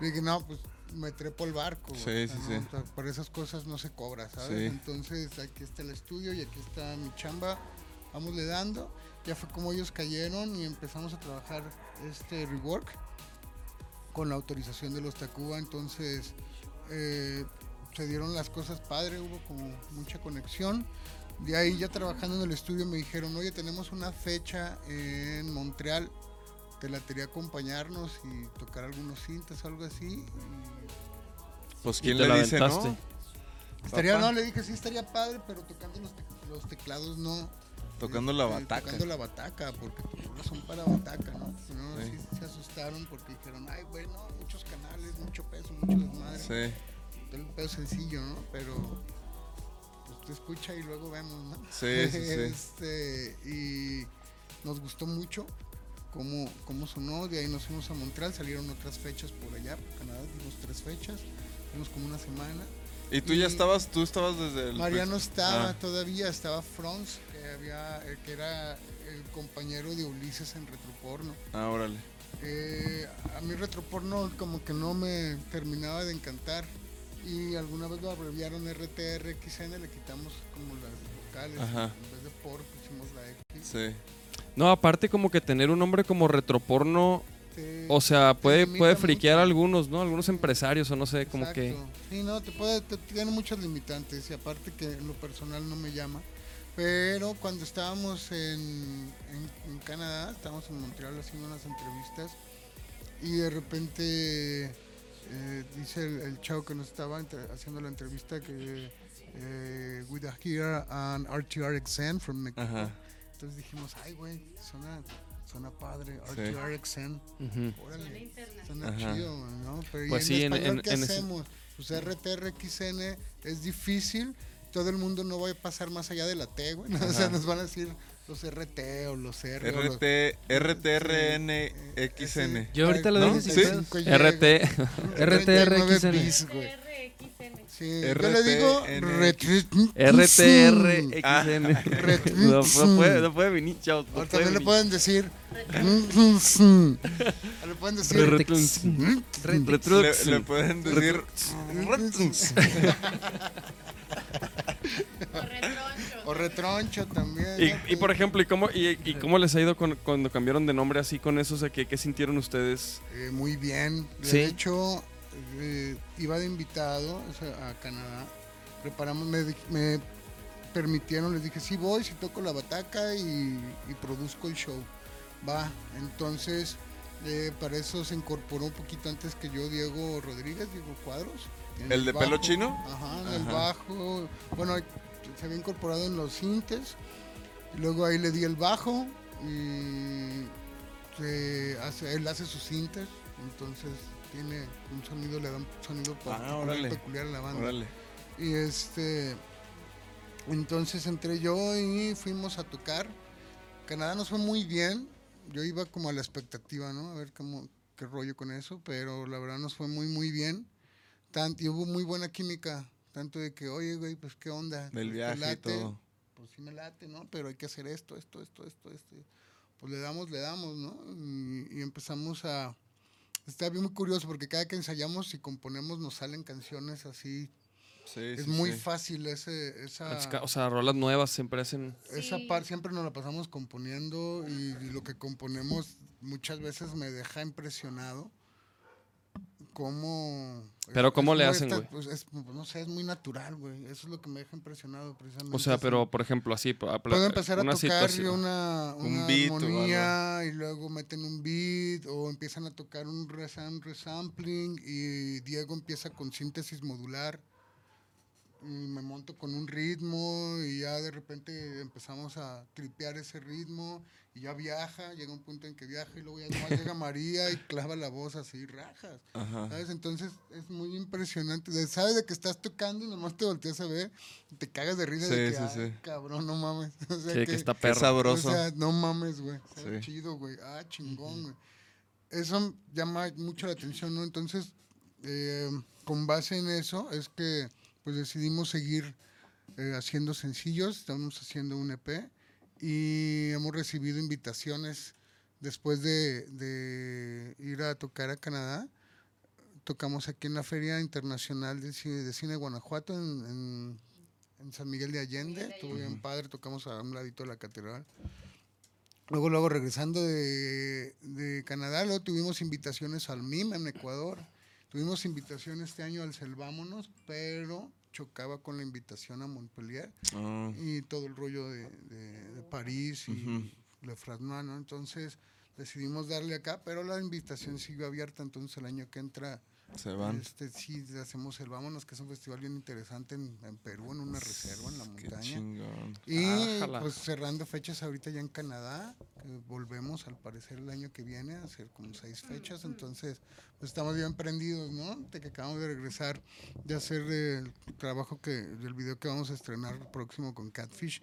Le dije, no, pues me trepo el barco. güey". Sí, O sea, sí, ¿no? sí. O sea, por esas cosas no se cobra, ¿sabes? Entonces aquí está el estudio y aquí está mi chamba, vamos le dando. Ya fue como ellos cayeron y empezamos a trabajar este rework. con la autorización de los Tacuba, entonces eh, se dieron las cosas padre, hubo como mucha conexión. De ahí ya trabajando en el estudio me dijeron, oye, tenemos una fecha en Montreal, te la quería acompañarnos y tocar algunos cintas o algo así. Pues quién te le la dice, aventaste. ¿no? estaría, Papá. no, le dije, sí, estaría padre, pero tocando los teclados no. Tocando la bataca. Tocando la bataca, porque tus rolas son para bataca, ¿no? Si no, Sí. sí se asustaron porque dijeron, ay, güey, no, muchos canales, mucho peso, mucho desmadre. Sí, Todo el pedo sencillo, ¿no? Pero, pues te escucha y luego vemos, ¿no? sí, sí. sí. Este, y nos gustó mucho cómo, cómo sonó. De ahí nos fuimos a Montreal, salieron otras fechas por allá, por Canadá, dimos tres fechas, fuimos como una semana. ¿Y tú ya estabas, tú estabas desde el... Mariano estaba Ah. todavía, estaba Franz, había, eh, que era el compañero de Ulises en Retroporno. Ah, órale. Eh, a mí Retroporno como que no me terminaba de encantar y alguna vez lo abreviaron RTRXN, le quitamos como las vocales, Ajá. en vez de por pusimos la X. Sí. No, aparte como que tener un nombre como retroporno, Te- o sea, puede, puede friquear a algunos, ¿no? Algunos empresarios o no sé, como que... Sí, no, te puede, te- tiene muchos limitantes y aparte que en lo personal no me llama. Pero cuando estábamos en, en- en Canadá, estábamos en Montreal haciendo unas entrevistas y de repente eh, dice el, el chavo que nos estaba haciendo la entrevista que eh, we are here an RTRXN from Mexico. Ajá. Entonces dijimos, ay güey, suena, suena padre, Sí. RTRXN. Órale, suena Ajá. chido, ¿no? Pero ¿y Pues en sí, español en- qué en ese- hacemos? Pues RTRXN es difícil, todo el mundo no va a pasar más allá de la T, güey. ¿no? O sea, nos van a decir los RT o los R. RT, RTRNXN. Yo ahorita lo ¿No? dije sin RT. 39 RTRXN. Sí, yo le digo. RTRXN. Retri- No, puede, no puede venir, chavos. no O puede también le pueden decir. Le pueden decir. Le pueden decir... O retroncho también. Y, ¿no? y, por ejemplo, ¿y cómo, y, y cómo les ha ido con- cuando cambiaron de nombre así con eso? O sea, ¿qué, qué sintieron ustedes? Eh, muy bien. De Sí. hecho, eh, iba de invitado o sea, a Canadá. Preparamos, me, permitieron, les dije, sí voy, sí toco la bataca y, y produzco el show. Va, entonces, eh, para eso se incorporó un poquito antes que yo Diego Rodríguez, Diego Cuadros. ¿El de pelo chino? Ajá, en el bajo. Bueno, se había incorporado en los sintes. Luego ahí le di el bajo y se hace, él hace sus sintes. Entonces tiene un sonido, le da un sonido particular, Ah, peculiar a la banda. Órale. Y este, entonces entré yo y fuimos a tocar. Canadá nos fue muy bien. Yo iba como a la expectativa, ¿no? A ver cómo, qué rollo con eso, pero la verdad nos fue muy, muy bien. Tant- y hubo muy buena química, tanto de que, oye, güey, pues qué onda. Del ¿Te viaje y late? todo. Pues sí me late, ¿no? Pero hay que hacer esto, esto, esto, esto, esto. Pues le damos, le damos, ¿no? Y, y empezamos a... Está bien muy curioso porque cada que ensayamos y componemos nos salen canciones así Sí, es sí, muy sí. fácil ese, esa, O sea, rolas nuevas siempre hacen... esa Sí. parte, siempre nos la pasamos componiendo y, y lo que componemos muchas veces me deja impresionado. Cómo... Pero ¿cómo le hacen, güey? pues, es, no sé, es muy natural, güey. Eso es lo que me deja impresionado precisamente. O sea, pero por ejemplo, así... Puedo empezar a una tocar situación. una, Un una beat o armonía y luego meten un beat o empiezan a tocar un resam- resampling y Diego empieza con síntesis modular me monto con un ritmo y ya de repente empezamos a tripear ese ritmo y ya viaja, llega un punto en que viaja y luego ya nomás llega María y clava la voz así, rajas. Ajá. ¿Sabes? Entonces es muy impresionante. De- Sabes de que estás tocando y nomás te volteas a ver y te cagas de risa de Sí, que, sí, "Ay, sí. cabrón, no mames. O sea, Sí, que está perro. sabroso. o sea, no mames, güey. Chido, güey. Ah, chingón, güey. Eso llama mucho la atención, ¿no? Entonces, eh, con base en eso, es que pues decidimos seguir eh, haciendo sencillos. Estamos haciendo un EP y hemos recibido invitaciones después de, de ir a tocar a Canadá. Tocamos aquí en la Feria Internacional de Cine de, Cine Guanajuato, en, en- en San Miguel de Allende. Estuvo bien padre, tocamos a un ladito de la catedral. Luego, luego regresando de, de Canadá, luego tuvimos invitaciones al MIM en Ecuador. Tuvimos invitación este año al Selvámonos, pero chocaba con la invitación a Montpellier Ah, y todo el rollo de, de- de París y Ujú. Le Frasnois, ¿no? Entonces decidimos darle acá, pero la invitación sigue abierta, entonces el año que entra se van. este, sí hacemos el Vámonos, que es un festival bien interesante en, en Perú, en una reserva, en la Qué montaña. chingón. Y Ájala. pues cerrando fechas ahorita ya en Canadá, que volvemos al parecer el año que viene a hacer como seis fechas, entonces pues estamos bien prendidos, ¿no? De que acabamos de regresar de hacer el trabajo que, del video que vamos a estrenar próximo con Catfish.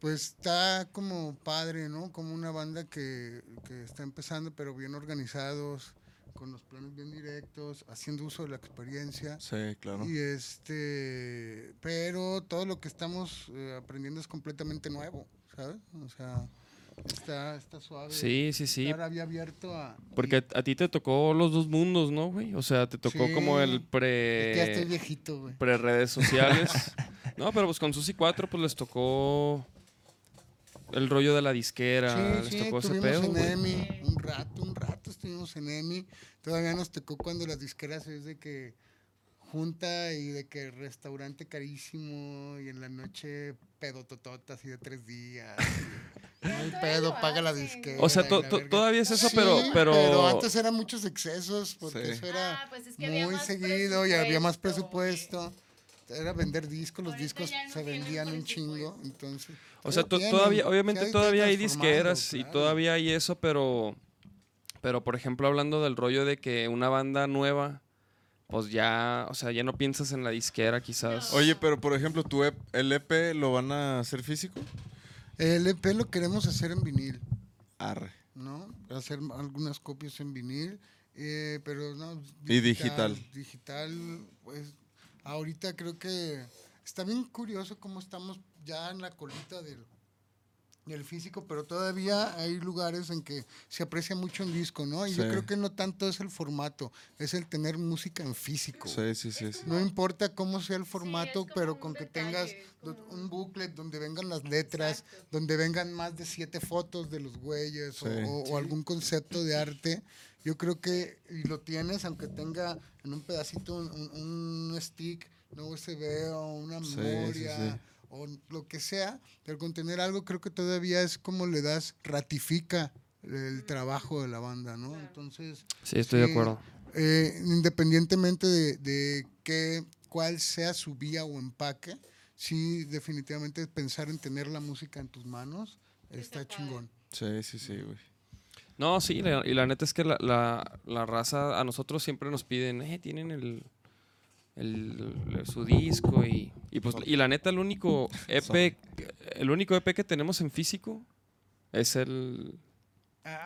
Pues está como padre, ¿no? Como una banda que, que está empezando, pero bien organizados, con los planes bien directos, haciendo uso de la experiencia. Sí, claro. Y este, pero todo lo que estamos eh, aprendiendo es completamente nuevo, ¿sabes? O sea, está, está suave. Sí, sí, sí. Estar había abierto a. Porque a, a ti te tocó los dos mundos, ¿no, güey? O sea, te tocó como el. Es que ya estoy pre... viejito, güey. pre redes sociales. no, pero pues con Susi 4 pues les tocó el rollo de la disquera, les Sí, sí, tocó ese estuvimos pedo, en. EMI un rato, un rato estuvimos en EMI. Todavía nos tocó cuando las disqueras es de que junta y de que restaurante carísimo y en la noche pedototota así de tres días. y No hay pedo, paga la disquera. O sea, y to- to- todavía es eso, Sí, pero, pero, antes eran muchos excesos porque Sí. eso era Ah, pues es que muy seguido y había más presupuesto. Era vender discos, los discos no se vendían un chingo, entonces... o sea, tienen, todavía, obviamente todavía hay disqueras y todavía hay eso, pero, pero por ejemplo, hablando del rollo de que una banda nueva, pues ya, o sea, ya no piensas en la disquera quizás. Oye, pero por ejemplo, ¿tu EP el EP lo van a hacer físico? El EP lo queremos hacer en vinil, Arre. ¿no? Hacer algunas copias en vinil, eh, pero no. Y digital. Digital, pues ahorita creo que está bien curioso cómo estamos ya en la colita del, del físico, pero todavía hay lugares en que se aprecia mucho en disco, ¿no? Y yo creo que no tanto es el formato, es el tener música en físico. Sí, sí, sí. sí. No importa cómo sea el formato, pero con que detalle, tengas como- un booklet donde vengan las letras, Exacto. donde vengan más de siete fotos de los güeyes o- Sí. o, o algún concepto de arte. Yo creo que, y lo tienes, aunque tenga en un pedacito un, un- un stick, no USB o una Sí, sí, memoria sí. O lo que sea, pero con tener algo creo que todavía es como le das, ratifica el trabajo de la banda, ¿no? Entonces, Sí, estoy de Sí, acuerdo. eh, independientemente de, de qué, cuál sea su vía o empaque, sí, definitivamente pensar en tener la música en tus manos está chingón. Sí, sí, sí, güey. No, sí, la- y la neta es que la, la, la raza, a nosotros siempre nos piden, eh, tienen el, el, el- su disco y, y pues, y la neta el único EP, el único EP que tenemos en físico es el,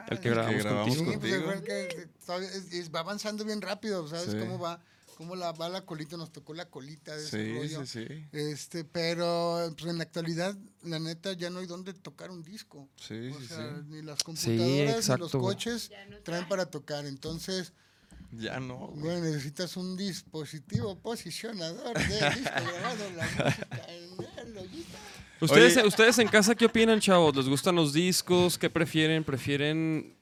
el que Ah, grabamos, grabamos sí, contigo. pues, que es- es- va avanzando bien rápido, ¿sabes Sí. cómo va? Cómo la, va la colita, nos tocó la colita de ese Sí, rollo. sí, sí. Este, pero pues, en la actualidad, la neta, ya no hay dónde tocar un disco. Sí, o sí, sea, sí. ni las computadoras ni los coches no traen trae. para tocar. Entonces, Ya no, güey. Bueno, necesitas un dispositivo posicionador de disco grabado la música en el hoyito. ¿Ustedes, Oye. ¿Ustedes en casa qué opinan, chavos? ¿Les gustan los discos? ¿Qué prefieren? ¿Prefieren...?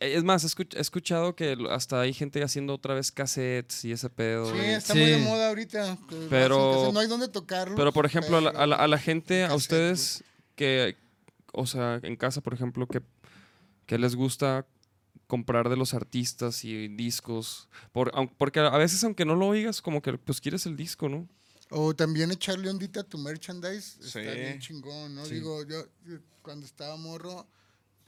Es más, he escuch- he escuchado que hasta hay gente haciendo otra vez cassettes y ese pedo. Sí, y- está Sí. muy de moda ahorita. Pero- no hay dónde tocarlo. Pero, por ejemplo, a la, a la- a la gente, a ustedes que, o sea, en casa, por ejemplo, que, que les gusta comprar de los artistas y discos, por, porque a veces aunque no lo oigas, como que pues quieres el disco, ¿no? O también echarle ondita a tu merchandise. Sí. Está bien chingón, ¿no? Sí. Digo, yo yo cuando estaba morro,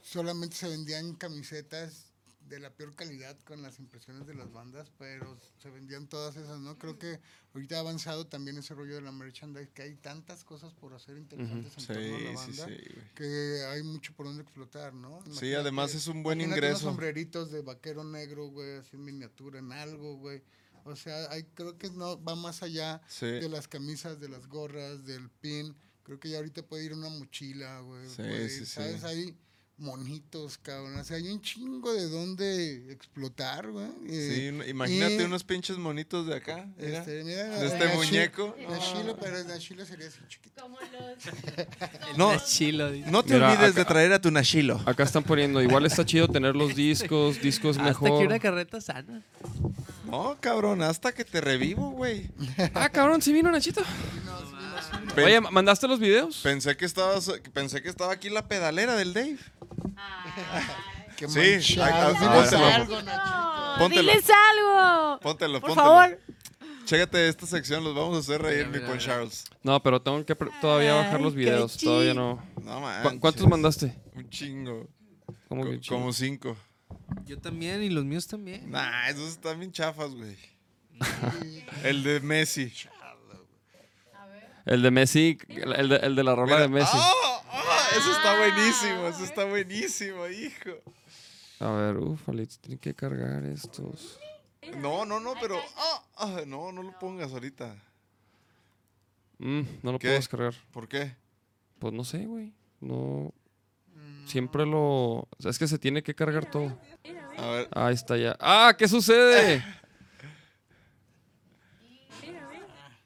solamente se vendían camisetas de la peor calidad con las impresiones de las bandas, pero se vendían todas esas, ¿no? Creo que ahorita ha avanzado también ese rollo de la merchandise, que hay tantas cosas por hacer interesantes en Sí, torno a la sí, banda. sí, güey. que hay mucho por donde explotar, ¿no? Sí, además es un buen imagínate unos ingreso. sombreritos de vaquero negro, güey, así en miniatura, en algo, güey. O sea, hay, creo que no va más allá Sí. de las camisas, de las gorras, del pin. Creo que ya ahorita puede ir una mochila, güey. Sí, sí, sí. ¿Sabes? Hay monitos, cabrón. O sea, hay un chingo de dónde explotar, güey. Sí, Eh, imagínate y, unos pinches monitos de acá. Mira. Este, mira, de este muñeco. Nashilo, pero Nashilo sería así chiquito. Como los... No, no te Mira, olvides acá- de traer a tu Nashilo. Acá están poniendo, igual está chido tener los discos, discos Hasta que mejor. una carreta sana. No, cabrón, hasta que te revivo, güey. Ah, cabrón, sí vino Nachito. Pen- Oye, ¿mandaste los videos? pensé que estabas, pensé que estaba aquí la pedalera del Dave. Qué Sí, manchado. ah, Diles algo, Nachito. No, Póntelo. diles algo. Póntelo, Por póntelo. favor. Chécate esta sección, los vamos a hacer reír, mi con. Charles. No, pero tengo que pr- todavía bajar los Ay, qué videos. Todavía no. No ¿Cu- manches. ¿Cuántos mandaste? Un chingo. ¿Cómo que Co- chido? Como cinco. Yo también y los míos también. Nah, esos están bien chafas, güey. El de Messi. El de Messi, el de, el de la rola Mira. de Messi. ¡Ah! ¡Ah! Eso está buenísimo, eso está buenísimo, hijo. A ver, uff, tiene que cargar estos. No, no, no, pero. ah, ah, no, no lo pongas ahorita. Mm, no lo ¿Qué? puedo descargar. ¿Por qué? Pues no sé, güey. No. Siempre lo. o sea, es que se tiene que cargar todo. A ver. Ahí está ya. ¡Ah! ¿Qué sucede?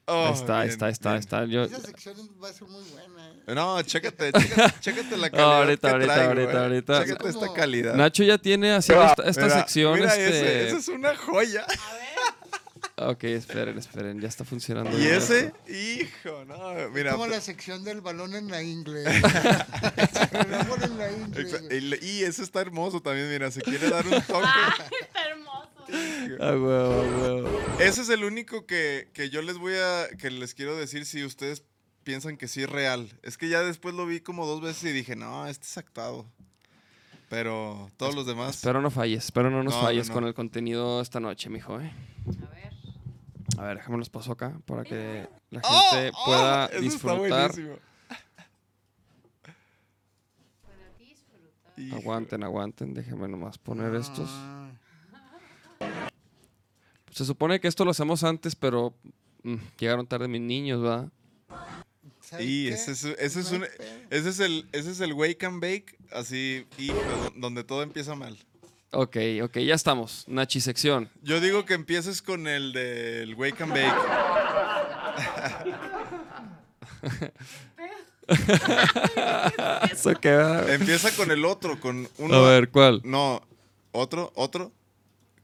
Oh, ahí está, bien, está, está, bien. está. Yo, Esa sección va a ser muy buena. ¿eh? No, chécate, chécate, chécate la calidad. ahorita, que ahorita, traigo, ahorita, eh. ahorita. Chécate esta calidad. Nacho ya tiene haciendo esta, esta Mira, sección. mira este... ese, ese es una joya. Ok, esperen, esperen, ya está funcionando. Y bien ese, esto. hijo, no, mira. Como la sección del balón en la ingle. El amor en la ingle. Y ese está hermoso también, mira, se quiere dar un toque. Está hermoso. Ah, huevo, huevo. Ese es el único que, que yo les voy a, que les quiero decir si ustedes piensan que sí es real. Es que ya después lo vi como dos veces y dije, no, este es actuado. Pero todos los demás... Espero no falles, espero no nos No, no, falles no. con el contenido esta noche, mijo, eh. A ver. A ver, déjame los paso acá para que la ¡Oh! gente ¡Oh! pueda Eso está disfrutar. buenísimo. Hijo. Aguanten, aguanten, déjenme nomás poner estos. Se supone que esto lo hacemos antes, pero mm, llegaron tarde mis niños, ¿va? ¿sabes Y qué? ese es, ese es un, ese el, ese es el wake and bake, así, hijo, donde todo empieza mal. Ok, ok, ya estamos. Nachi sección. Yo digo que empieces con el del wake and bake. Eso queda. Empieza con el otro, con uno. A ver, ¿cuál? No, otro, otro,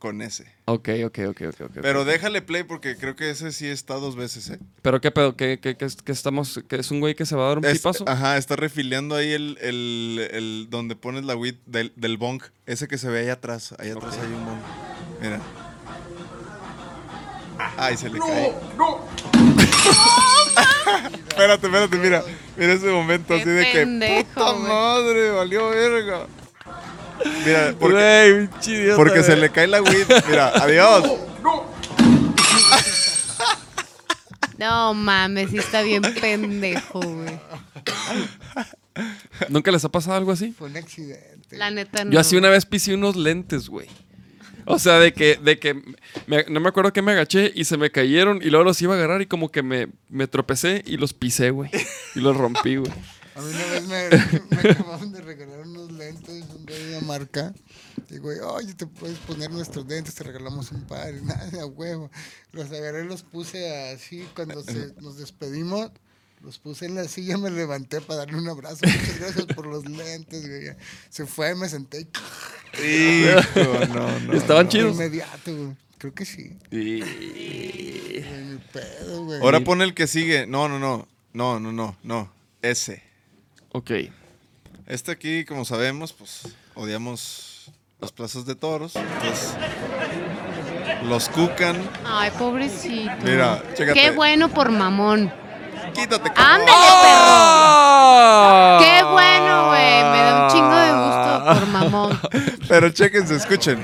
con ese. Ok, ok, ok, ok, ok. Pero déjale play porque creo que ese sí está dos veces, ¿eh? ¿Pero qué pedo? ¿Qué, qué, qué es- qué estamos, que es un güey que se va a dar un Es- pipazo? ajá, está refiliando ahí el, el, el- donde pones la weed del, del bong. Ese que se ve ahí atrás. Ahí atrás hay un bong. Mira. Ay, se le cae. espérate, espérate, mira. Mira ese momento Qué así de que. pendejo, ¡Puta güey". madre! Valió verga. Mira, porque, se le cae la weed. Mira, adiós. No mames, sí está bien pendejo, güey. ¿Nunca les ha pasado algo así? Fue un accidente. La neta no. Yo así una vez pisé unos lentes, güey. O sea, de que, de que me- no me acuerdo que me agaché y se me cayeron y luego los iba a agarrar y como que me, me tropecé y los pisé, güey. Y los rompí, güey. A mí una vez me, me acababan de una marca. Y güey, oye, te puedes poner nuestros lentes, te regalamos un par. Y nada, a huevo. Los agarré, los puse así. Cuando se- nos despedimos, los puse en la silla, me levanté para darle un abrazo. Muchas gracias por los lentes, güey. Se fue, me senté. Hijo, no, no. Estaban no. chidos. Inmediato, güey. Creo que sí. Y- Güey, pedo, güey. Ahora pon el que sigue. No, no, no. No, no, no, no. Ese. Ok. Este aquí, como sabemos, pues odiamos las plazas de toros. Entonces, los cucan. Ay, pobrecito. Mira, chécate. Qué bueno por mamón. Quítate, cabrón. Ándale, perro. Qué bueno, güey. Me da un chingo de gusto por mamón. Pero chéquense, escuchen.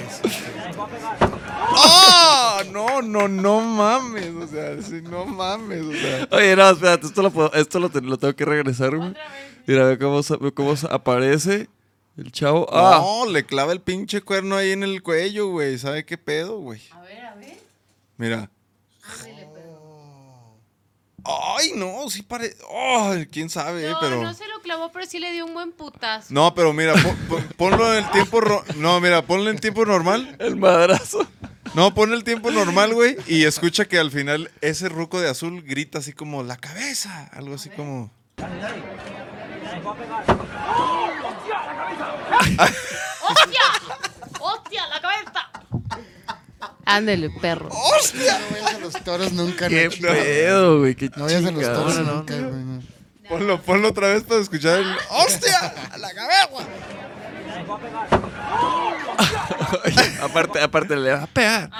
¡Ah! No, no, no mames. O sea, sí, no mames. O sea. Oye, no, espérate, esto lo, puedo- esto lo, te- lo tengo que regresar, güey. Mira, ve cómo, cómo aparece el chavo. ¡Ah! No, le clava el pinche cuerno ahí en el cuello, güey. ¿Sabe qué pedo, güey? A ver, a ver. Mira. Ay, no, sí parece. Ay, quién sabe, eh, No, pero. no se lo clavó, pero sí le dio un buen putazo. No, pero mira, pon- pon- ponlo en el tiempo. ro- No, mira, ponlo en tiempo normal. El madrazo. No, pon el tiempo normal, güey. Y escucha que al final ese ruco de azul grita así como la cabeza. Algo así como. ¡Hostia! ¡Hostia, la cabeza! Ándele, perro. No vayas a los toros nunca, Qué Nacho. pedo, güey. Qué No vayas a los chingada. toros No, nunca, güey. no. Ponlo, ponlo otra vez para escuchar el. ¡Hostia! ¡A la cabeza! aparte, aparte le va a pegar.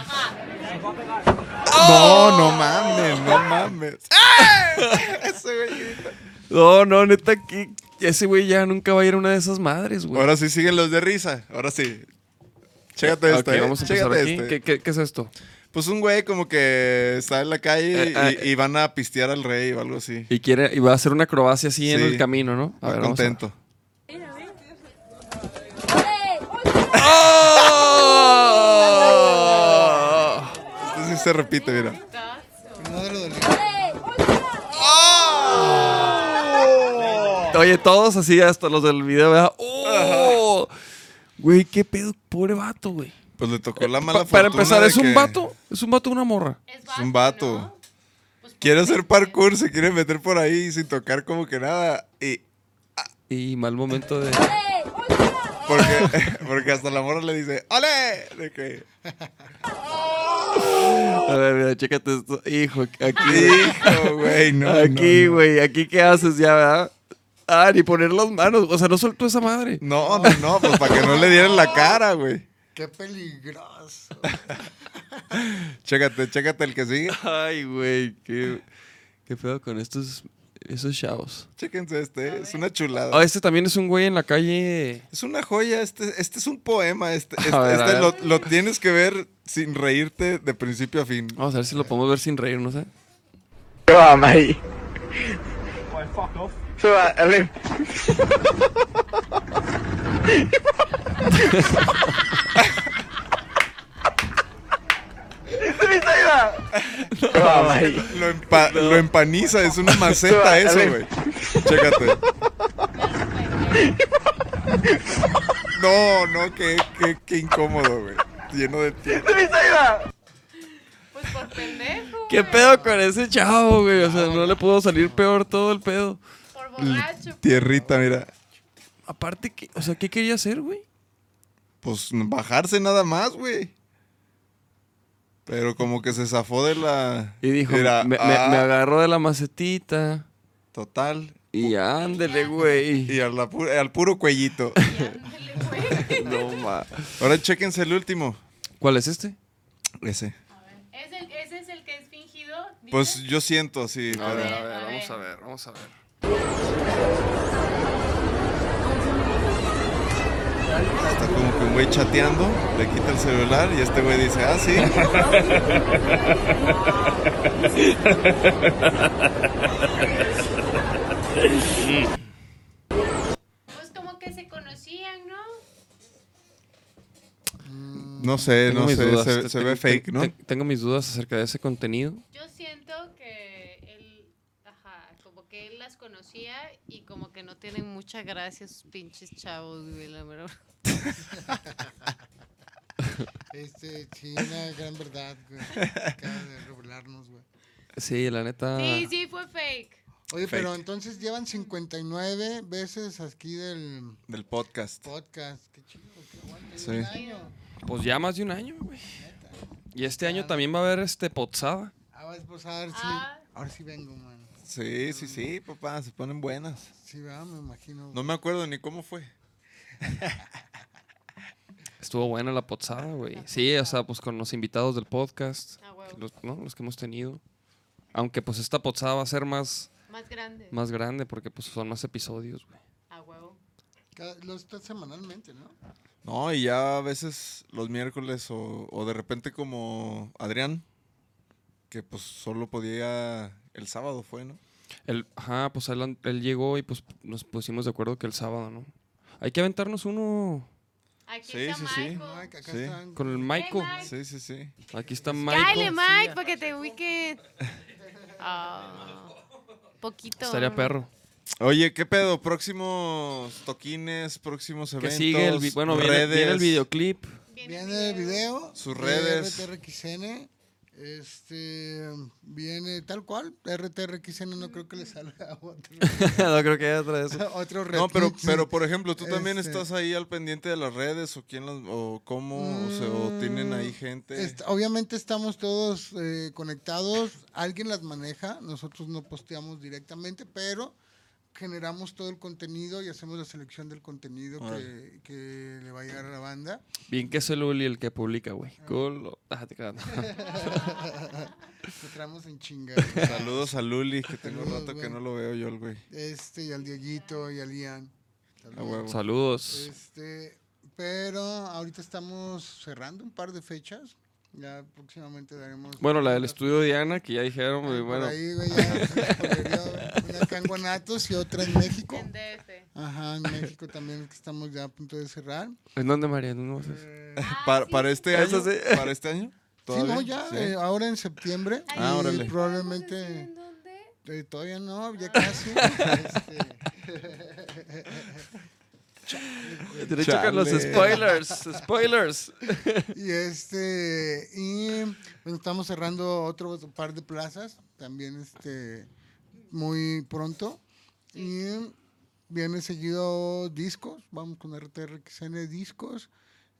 No, no mames, no mames. Ese güey grita. No, no, neta, que ese güey ya nunca va a ir a una de esas madres, güey. Ahora sí siguen los de risa. Ahora sí. Chécate Ok, este, eh. vamos a empezar Chécate aquí. este. ¿Qué, qué, qué es esto? Pues un güey como que está en la calle Eh, y, eh. y van a pistear al rey o algo así. Y quiere, y va a hacer una acrobacia así en el camino, ¿no? Está vamos contento. ¡Oh! Este sí se repite, mira. No de lo Oye, todos así, hasta los del video, ¿verdad? ¡Oh! Güey, qué pedo, pobre vato, güey. Pues le tocó la mala Pa- para fortuna empezar, de ¿es un que vato? ¿Es un vato o una morra? Es un vato. ¿no? Pues, Quiere ¿por hacer parkour, se quiere meter por ahí sin tocar como que nada. Y Y mal momento de... porque, porque hasta la morra le dice, ¡Ole! De que, A ver, mira, chécate esto. Hijo, aquí. hijo, güey, no. aquí, no, güey, aquí qué haces ya, ¿verdad? Ah, ni poner las manos. O sea, no soltó esa madre. No, no, no, pues para que no le dieran la cara, güey. Qué peligroso. Chécate, chécate el que sigue. Ay, güey, qué, qué pedo con estos esos chavos. Chéquense este, es una chulada. Ah, este también es un güey en la calle. Es una joya, este, este es un poema, este, este, ver, este lo, lo tienes que ver sin reírte de principio a fin. Vamos a ver si lo podemos ver sin reír, no sé. Lo, empa- lo empaniza, es una maceta eso, güey. Chécate. No, no, qué, qué, qué incómodo, güey. Lleno de tierra. Pues por pendejo. ¿Qué pedo con ese chavo, güey? O sea, no le pudo salir peor todo el pedo. Borracho. Tierrita, mira. Aparte, ¿qué, o sea, ¿qué quería hacer, güey? Pues bajarse nada más, güey. Pero como que se zafó de la. Y dijo, Mira, me, me- ah, me agarró de la macetita. Total. Y ándele, güey. Y al, la pu- al puro cuellito. Ándale, güey. No, ma. Ahora chéquense el último. ¿Cuál es este? Ese. ¿Es el- ¿Ese es el que es fingido? dices? Pues yo siento, sí. A pero- ver, a ver. vamos a ver, vamos a ver. Está como que un güey chateando, le quita el celular y este güey dice, ah, sí. Pues como que se conocían, ¿no? No sé, Tengo no mis sé, dudas. se, se ve fake, ¿no? te- Tengo mis dudas acerca de ese contenido. Yo siento que él, ajá, como que él las conocía y como que no tienen mucha gracia sus pinches chavos, güey, la verdad. Este, sí, una gran verdad, güey. Acaba de revelarnos, güey. Sí, la neta. Sí, sí, fue fake. Oye, Fake. pero entonces llevan 59 veces aquí del Del podcast. podcast. Qué chido, qué aguante. Sí. Un año. Pues ya más de un año, güey. Y este año también va a haber este Potsada. Ah, vas a ver si. Ah. Ahora sí vengo, man. Sí, sí, sí, papá, se ponen buenas. Sí, va, me imagino. No me acuerdo ni cómo fue. Estuvo buena la Potsada, güey. Sí, o sea, pues con los invitados del podcast. Ah, huevo. Los, ¿no? los que hemos tenido. Aunque pues esta Potsada va a ser más, Más grande. más grande porque pues son más episodios, güey. A huevo. Cada- Lo está semanalmente, ¿no? No, y ya a veces los miércoles o, o de repente como Adrián, que pues solo podía el sábado fue, ¿no? El, ajá, pues él, él llegó y pues nos pusimos de acuerdo que el sábado, ¿no? Hay que aventarnos uno Aquí Sí, está sí, sí. Mike, acá Sí. están. con el Maiko. Mike. Sí, sí, sí. Aquí está Dale, Maiko. Mike, para que te ubique. Ah. Poquito. Estaría perro. Oye, ¿qué pedo? Próximos toquines, próximos Que eventos. sigue el, bueno, viene, redes, viene el videoclip. Viene el video. Sus de redes. RTRXN. Este viene tal cual. RTRXN no creo que le salga otro. no creo que haya otra de eso. otro No, pero, pero por ejemplo, ¿tú también Este- estás ahí al pendiente de las redes o quién las, o cómo, o, sea, o tienen ahí gente? Est- obviamente estamos todos eh, conectados. Alguien las maneja. Nosotros no posteamos directamente, pero generamos todo el contenido y hacemos la selección del contenido que, le va a llegar a la banda. Bien que es el Uli el que publica, güey. Cool. Ah, te creas, no. Lo traemos en chinga. Saludos a Luli, que tengo Saludos, rato que no lo veo yo, el güey. Este, y al Dieguito y al Ian. A huevo. Saludos. Este, pero ahorita estamos cerrando un par de fechas. Ya próximamente daremos. Bueno, la del estudio Diana, que ya dijeron, Ah, güey, bueno. ahí, güey, ya Una acá en Guanatos y otra en México. En DF. Ajá, en México también que estamos ya a punto de cerrar. ¿En dónde, María? ¿No. Eh, Para, para este año, sí. para este año. sí, no, ya, Sí. eh, ahora en septiembre. Ah, y órale. Probablemente. ¿En dónde? eh, todavía no, ya casi. este, Derecho con los Chale. spoilers. Spoilers. Y este y bueno, estamos cerrando otro par de plazas también este muy pronto y viene seguido discos, vamos con RTRXN discos.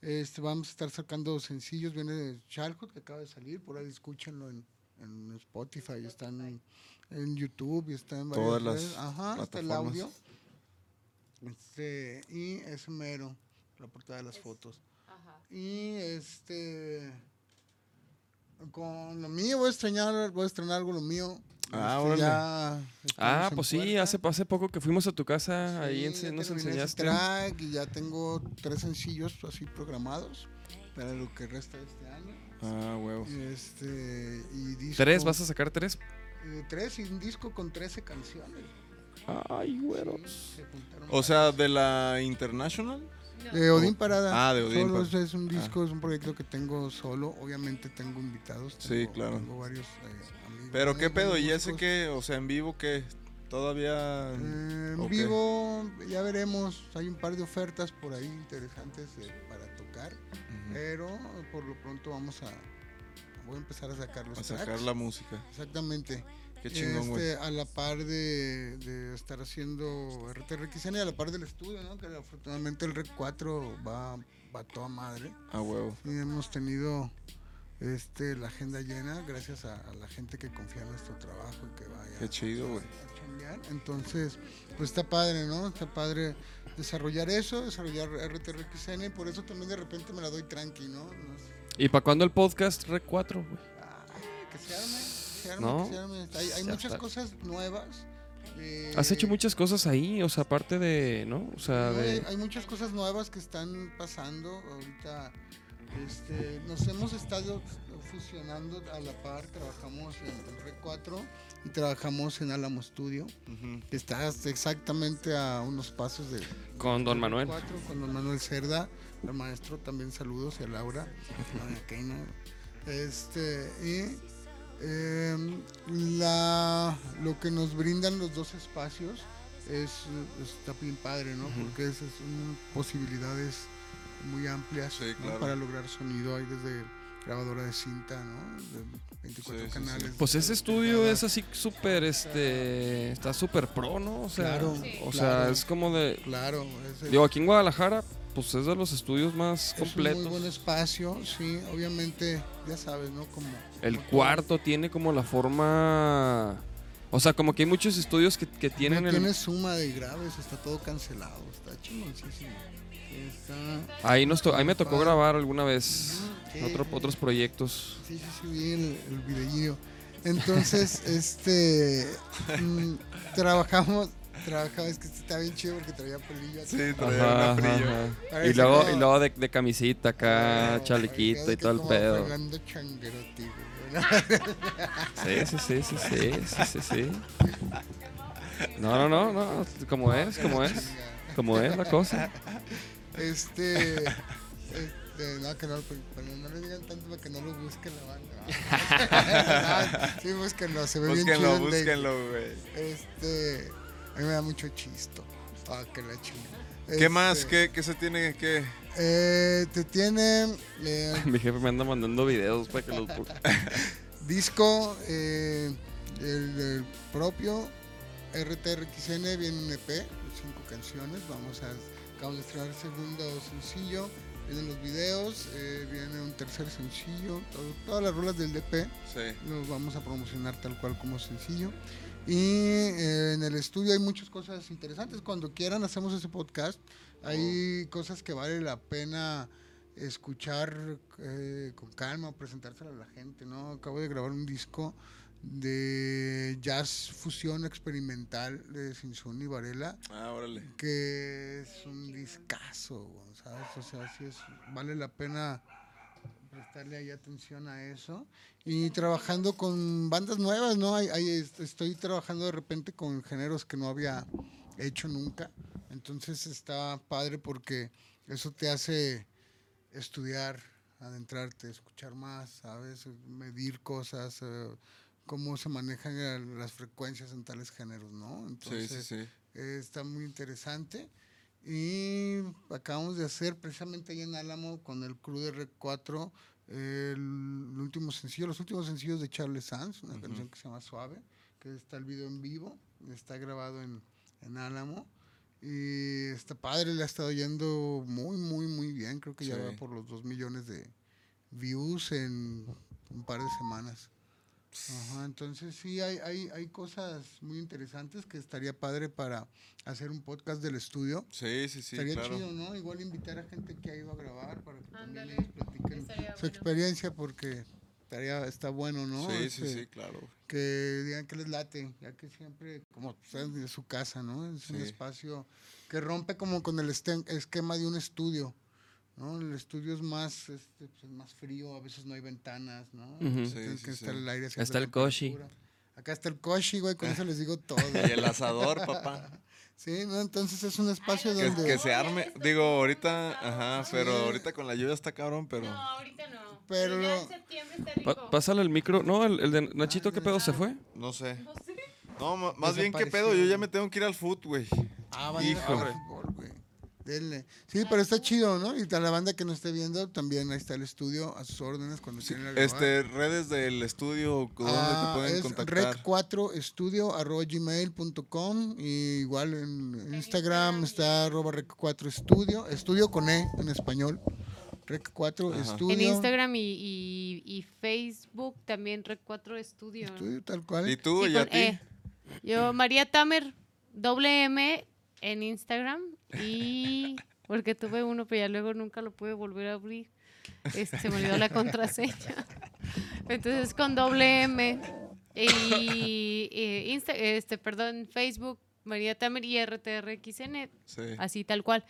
Este, vamos a estar sacando sencillos, viene Childhood que acaba de salir, por ahí escúchenlo en, en Spotify, están en, en YouTube y está en varias Todas las redes. Ajá, está el audio. Este, y es mero, la portada de las fotos. Ajá. Y este. Con lo mío voy a estrenar, voy a estrenar algo lo mío. Ah, Este, órale. ya Ah, pues sí, hace, hace poco que fuimos a tu casa, ahí Sí, nos enseñaste. track y ya tengo tres sencillos así programados para lo que resta de este año. Ah, huevo. Y este y disco, ¿Tres? ¿Vas a sacar tres? eh, tres y un disco con 13 canciones. Ay, güero. Sí, se juntaron O sea, de la International. De Odín Parada. Ah, de Odín Solo Parada. es, un disco, es un proyecto que tengo solo. Obviamente tengo invitados. Sí, tengo- claro. Tengo varios eh, amigos. Pero qué amigos, pedo, y ese que, o sea, en vivo que todavía. Eh, en vivo, ya veremos. Hay un par de ofertas por ahí interesantes eh, para tocar. Pero por lo pronto vamos a. Voy a empezar a sacar los A sacar tracks. la música. Exactamente. Qué chingón, güey. Este, a la par de, de estar haciendo RTRXN y a la par del estudio, ¿no? Que afortunadamente el Rec 4 va, va a toda madre. A huevo. Y hemos tenido este, la agenda llena gracias a, a la gente que confía en nuestro trabajo y que vaya Qué chido, güey. a chambear. Entonces, pues está padre, ¿no? Está padre desarrollar eso, desarrollar RTRXN y por eso también de repente me la doy tranqui, ¿no? ¿Y para cuándo el podcast Rec 4, güey? que se arme, ¿No? arme. Hay, muchas está. cosas nuevas. eh, Has hecho muchas cosas ahí, o sea, aparte de, ¿no? O sea, No, hay, de... hay muchas cosas nuevas que están pasando ahorita. Este, nos hemos estado fusionando a la par. Trabajamos en el Rec 4 y trabajamos en Álamo Studio, Ujú. que está exactamente a unos pasos de Con Don Manuel. Rec 4, con Don Manuel Cerda, el maestro. También saludos y a Laura. Keina. Este, y em, la, lo que nos brindan los dos espacios es, está bien padre, ¿no? Porque es, son posibilidades muy amplias Sí, ¿no? claro. para lograr sonido. Hay desde grabadora de cinta, ¿no? De 24 Sí, sí, canales. sí. Pues ese estudio es así súper, este... Está súper pro, ¿no? O sea, Claro, Sí. o claro. sea, es como de... Claro, es, Digo, aquí en Guadalajara, pues es de los estudios más es un completos. muy buen espacio, sí. Obviamente, ya sabes, ¿no? Como El como todo. cuarto tiene como la forma... O sea, como que hay muchos estudios que, que tienen no el... tiene suma de graves, está todo cancelado, está chingoncísimo. Está, Ahí, nos to- ahí me tocó Padre. grabar alguna vez otro- otros proyectos. sí, sí, sí, vi el, el videillo. Entonces, este, mm, trabajamos, trabajamos, es que está bien chido porque traía pelillo. acá. Sí, traía Ajá, un ajá, Y luego, y luego de, de camisita acá, Como- chalequito y todo el pedo. ¿no? Sí, sí, sí, sí, sí, sí, sí, sí. No, no, no, no, como es, como es, como es la cosa. Este, Este, no, que no, pues, bueno, no le digan tanto para que no lo busquen la banda. No, sí, búsquenlo, se ve bien chido. Búsquenlo, búsquenlo, güey. Este, a mí me da mucho chisto. Ah, que la chinga. ¿Qué más? Este, ¿Qué, qué se tiene que...? Eh, te tiene eh, Mi jefe me anda mandando videos para que los busque. disco, eh, el, el propio RTRXN, viene un EP, cinco canciones. Vamos a, acabamos de estrenar el segundo sencillo. Vienen los videos, eh, viene un tercer sencillo, todo- todas las rolas del EP Sí. los vamos a promocionar tal cual como sencillo. Y eh, en el estudio hay muchas cosas interesantes. Cuando quieran hacemos ese podcast. Hay cosas que vale la pena escuchar eh, con calma o presentárselo a la gente, ¿no? Acabo de grabar un disco de jazz fusión experimental de Sinsun y Varela Ah, órale. que es un discazo, ¿sabes? O sea, sí es, vale la pena prestarle ahí atención a eso. Y trabajando con bandas nuevas, ¿no? Hay- hay- est- estoy trabajando de repente con géneros que no había hecho nunca. Entonces está padre porque eso te hace estudiar, adentrarte, escuchar más, ¿sabes? Medir cosas, eh, cómo se manejan eh, las frecuencias en tales géneros, ¿no? Sí, Entonces, sí, sí. eh, está muy interesante. Y acabamos de hacer precisamente ahí en Álamo con el crew de Rec 4 el, último sencillo, los últimos sencillos de Charles Sanz, una canción que se llama Suave, que está el video en vivo, está grabado en, en Álamo. Y está padre, le ha estado yendo muy, muy, muy bien. Creo que ya va por los 2 millones de views en un par de semanas. Ajá, entonces sí, hay, hay, hay cosas muy interesantes que estaría padre para hacer un podcast del estudio. Sí, sí, sí, estaría claro. chido, ¿no? Igual invitar a gente que ha ido a grabar para que también ellos platiquen su bueno. experiencia porque estaría, está bueno, ¿no? Sí, sí, Este, sí, claro. Que digan que les late, ya que siempre, como ustedes de su casa, ¿no? Es un espacio que rompe como con el esquema de un estudio. ¿No? El estudio es más, este, pues, es más frío, a veces no hay ventanas, ¿no? Ujú. Sí, Tiene sí, que sí. estar el aire Está el Koshi. temperatura. Acá está el Koshi, güey, con eso les digo todo. Y el asador, papá. Sí, ¿no? Entonces es un espacio donde... que se arme. Digo, ahorita, ajá, pero ahorita con la lluvia está cabrón, pero. No, ahorita no. Pero ya en septiembre está Pa- rico. pásale el micro. No, el, el de Nachito, ¿qué pedo se fue? No sé. No sé. No, más bien, ¿qué pedo? Yo ya me tengo que ir al foot, güey. Ah, van a ir a Híjole. jugar fútbol, güey. Denle. Sí, pero está chido, ¿no? Y a la banda que nos esté viendo, también ahí está el estudio a sus órdenes cuando quieran ir a grabar. Este, redes del estudio, ¿dónde Ah, te pueden es contactar? rec4estudio arroba gmail.com y igual en Instagram está arroba rec4estudio, estudio con E en español, rec4 Ajá. estudio. En Instagram y, y, y Facebook también Rec 4 Estudio. Estudio tal cual. ¿Y tú Sí, y a ti? E. Yo, María Tamer, doble M en Instagram y porque tuve uno, pero ya luego nunca lo pude volver a abrir. Este, se me olvidó la contraseña. Entonces con doble M y, y Insta- este, perdón, Facebook, María Tamer y RTRXN, Sí. así tal cual.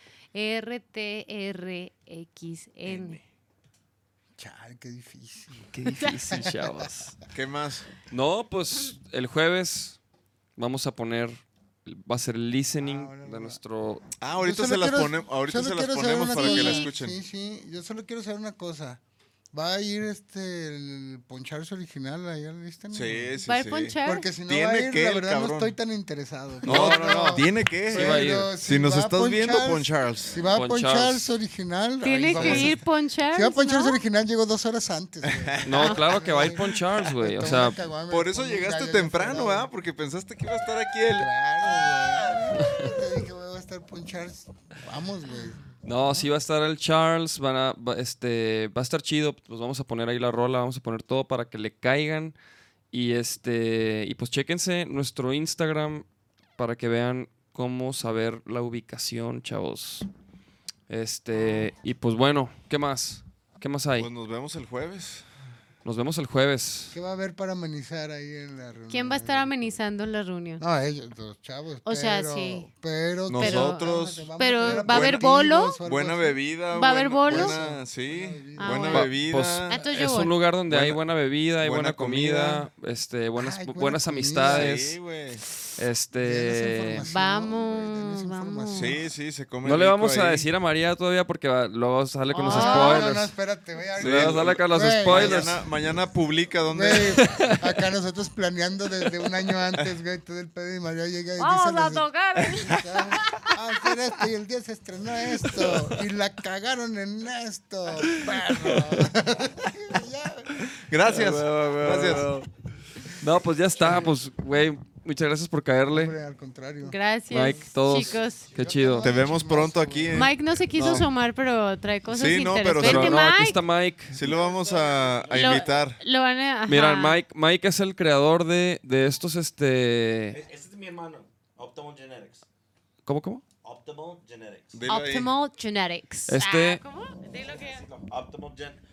RTRXN. Chale, qué difícil. Qué difícil, chavos. ¿Qué más? No, pues el jueves vamos a poner. Va a ser el listening va. de nuestro. Ah, ahorita se las quiero- ponemos, ahorita se las ponemos una para que la escuchen. Sí, sí, yo solo quiero saber una cosa. ¿Va a ir este el poncharse original ahí al listening? Sí, sí, ¿Va a ir sí. ponchar? Porque si no Tiene va a ir, que la el verdad no cabrón. estoy tan interesado. No, no, no, tiene que. Sí va a ir. Pero Si nos estás viendo, ponchar- Pon Charles. Si va a Pon ponchar Charles. su original. Tiene que ir ponchar. Si va a ponchar su ¿no? original, llegó dos horas antes. güey. No, claro que va a ir Pon Charles, güey. O sea, Por eso llegaste temprano, ¿verdad? güey. Porque pensaste que iba a estar aquí el. Claro, güey. Te dije, güey, va a estar ponchar. Vamos, güey. No, sí va a estar el Charles. Van a, va, este, va a estar chido. Pues vamos a poner ahí la rola, vamos a poner todo para que le caigan. Y este. Y pues chéquense nuestro Instagram para que vean cómo saber la ubicación, chavos. Este. Y pues bueno, ¿qué más? ¿Qué más hay? Pues nos vemos el jueves. Nos vemos el jueves. ¿Qué va a haber para amenizar ahí en la reunión? ¿Quién va a estar amenizando la reunión? No, ellos, los chavos. O sea, pero- sí. Pero. Nosotros- Pero, ¿va a haber bolo? Buena bebida. ¿Va a haber buena- bolos? buena- sí, Buena bebida. Ah, buena bueno. bebida. Pues, Ah, entonces yo Es un lugar donde hay Buena- buena bebida, hay buena buena comida, este, buenas, Ay, buena buenas comida. amistades. Sí, güey. Este. Vamos, vamos. Sí, sí, se come No le vamos a decir a María todavía porque va- luego sale con los Ah, No, no, spoilers. no, espérate, güey. Sí, Luego sale con los Güey, spoilers. Mañana, mañana publica dónde. Acá nosotros planeando desde un año antes, güey, todo el pedo y María llega y Vamos dice... a los- tocar. a hacer esto y el día se estrenó esto y la cagaron en esto, perro. Gracias. Ah, Gracias. No, pues ya está. Pues, güey, muchas gracias por caerle. hombre, al contrario. Gracias, Mike, todos. chicos. Qué chido. Te vemos pronto aquí. ¿eh? Mike no se quiso No. asomar, pero trae cosas Sí, no, pero- interesantes. Pero Vente, no, aquí Mike. está Mike. Sí lo vamos a, a Lo- invitar. Lo van a... ajá. Mira, Mike, Mike es el creador de, de estos, este... Este es mi hermano, Optimal Genetics. ¿Cómo, cómo? Optimal Genetics. Dilo ahí. Optimal Genetics. Este- Ah, ¿Cómo? Dilo que... Optimal Gen.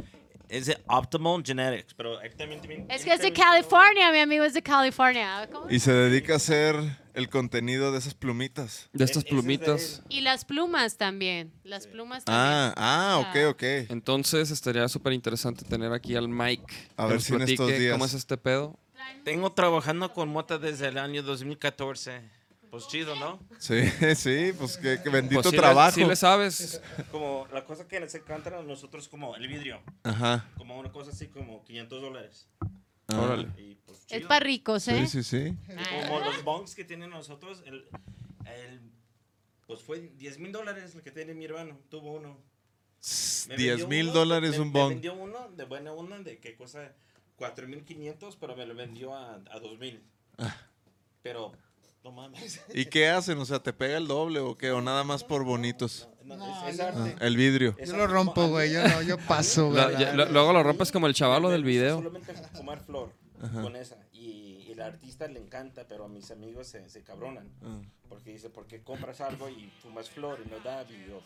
Es de Optimal Genetics, pero exactamente Es que es de California, mi amigo es de California. ¿Cómo? Y se dedica a hacer el contenido de esas plumitas. De estas plumitas. Y las plumas también. Las plumas también. Ah, ah, ok, ok. Entonces estaría súper interesante tener aquí al Mike. A ver si en estos días- ¿Cómo es este pedo? Tengo trabajando con mota desde el año 2014. Pues chido, ¿no? Sí, sí, pues qué, qué bendito Pues sí le- trabajo. sí le sabes. Como la cosa que nos encanta a nosotros como el vidrio. Ajá. Como una cosa así como 500 dólares. Ah. Órale. Y pues Es para ricos, ¿eh? Sí, sí, sí. Como los bongs que tienen nosotros, el, el- pues fue 10 mil dólares el que tiene mi hermano. Tuvo uno. Me 10 vendió mil dólares me- un Me bong. vendió uno de buena onda de que cosa 4.500, pero me lo vendió a, a 2.000. Ah. Pero, no mames. ¿Y qué hacen? O sea, ¿te pega el doble o qué? ¿O nada más por bonitos? No, No, es, es yo Ah, arte. el vidrio. Yo lo rompo, güey. Yo no, yo paso, güey. Lo- ya- lo- luego lo rompes como el chavalo del video. Solamente fumar flor con esa. Y, y el artista le encanta, pero a mis amigos se, se cabronan. Ah. Porque dice, ¿por qué compras algo y fumas flor y no da? Y yo,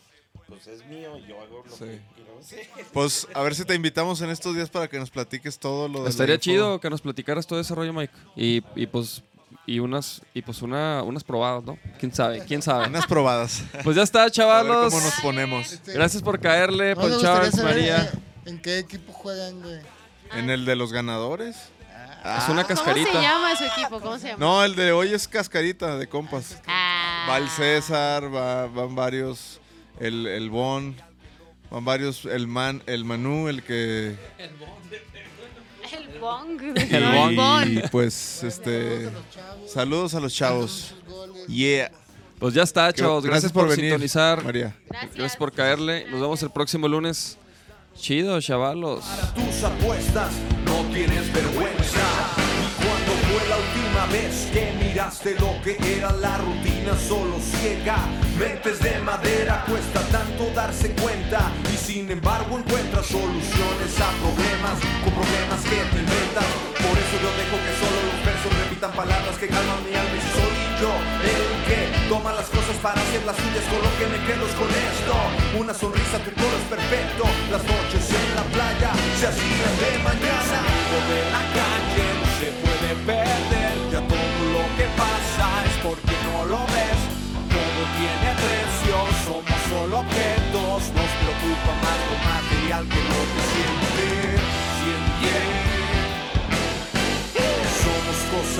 pues es mío y yo hago lo Sí. que quiero. Sí. Pues a ver si te invitamos en estos días para que nos platiques todo lo de la Estaría info. chido que nos platicaras todo ese rollo, Mike. Y, y pues y unas y pues una unas probadas, ¿no? ¿Quién sabe? ¿Quién sabe? Unas probadas. Pues ya está, A ver chavalos. cómo nos ponemos. Este, Gracias por caerle, no María. eh, ¿En qué equipo juegan, güey? ¿En el de los ganadores? Es una ¿Cómo se cascarita. llama su equipo? ¿Cómo se llama? No, el de hoy es cascarita de compas. Ah. Va el César, va- van varios, el, el Bon, van varios, el Man, el Manu, el que... El bong. El bong. bon. Y pues, este... Saludos a los chavos. Yeah. Pues ya está, chavos. Gracias, por, venir, sintonizar. María. Gracias por caerle. Nos vemos el próximo lunes. Chido, chavalos. tus apuestas, no tienes vergüenza. ¿Y cuándo fue la última vez que miraste lo que era la rutina solo ciega? Mentes de madera, cuesta tanto darse cuenta y sin embargo encuentras soluciones a problemas las suyas con lo con esto. Una sonrisa, tu coro es perfecto. Las noches en la playa se hacían de mañana. de la calle se puede perder. Ya todo lo que pasa es porque no lo ves. Todo tiene precio, somos solo objetos. Nos preocupa más lo material que lo que siente.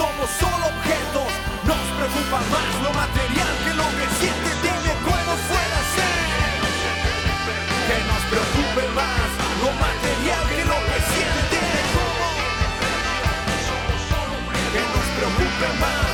somos solo objetos. Nos preocupa más lo material que lo que siente de lo bueno fuera ser. Que nos preocupe más lo material que lo que siente de cómo. Que nos preocupe más.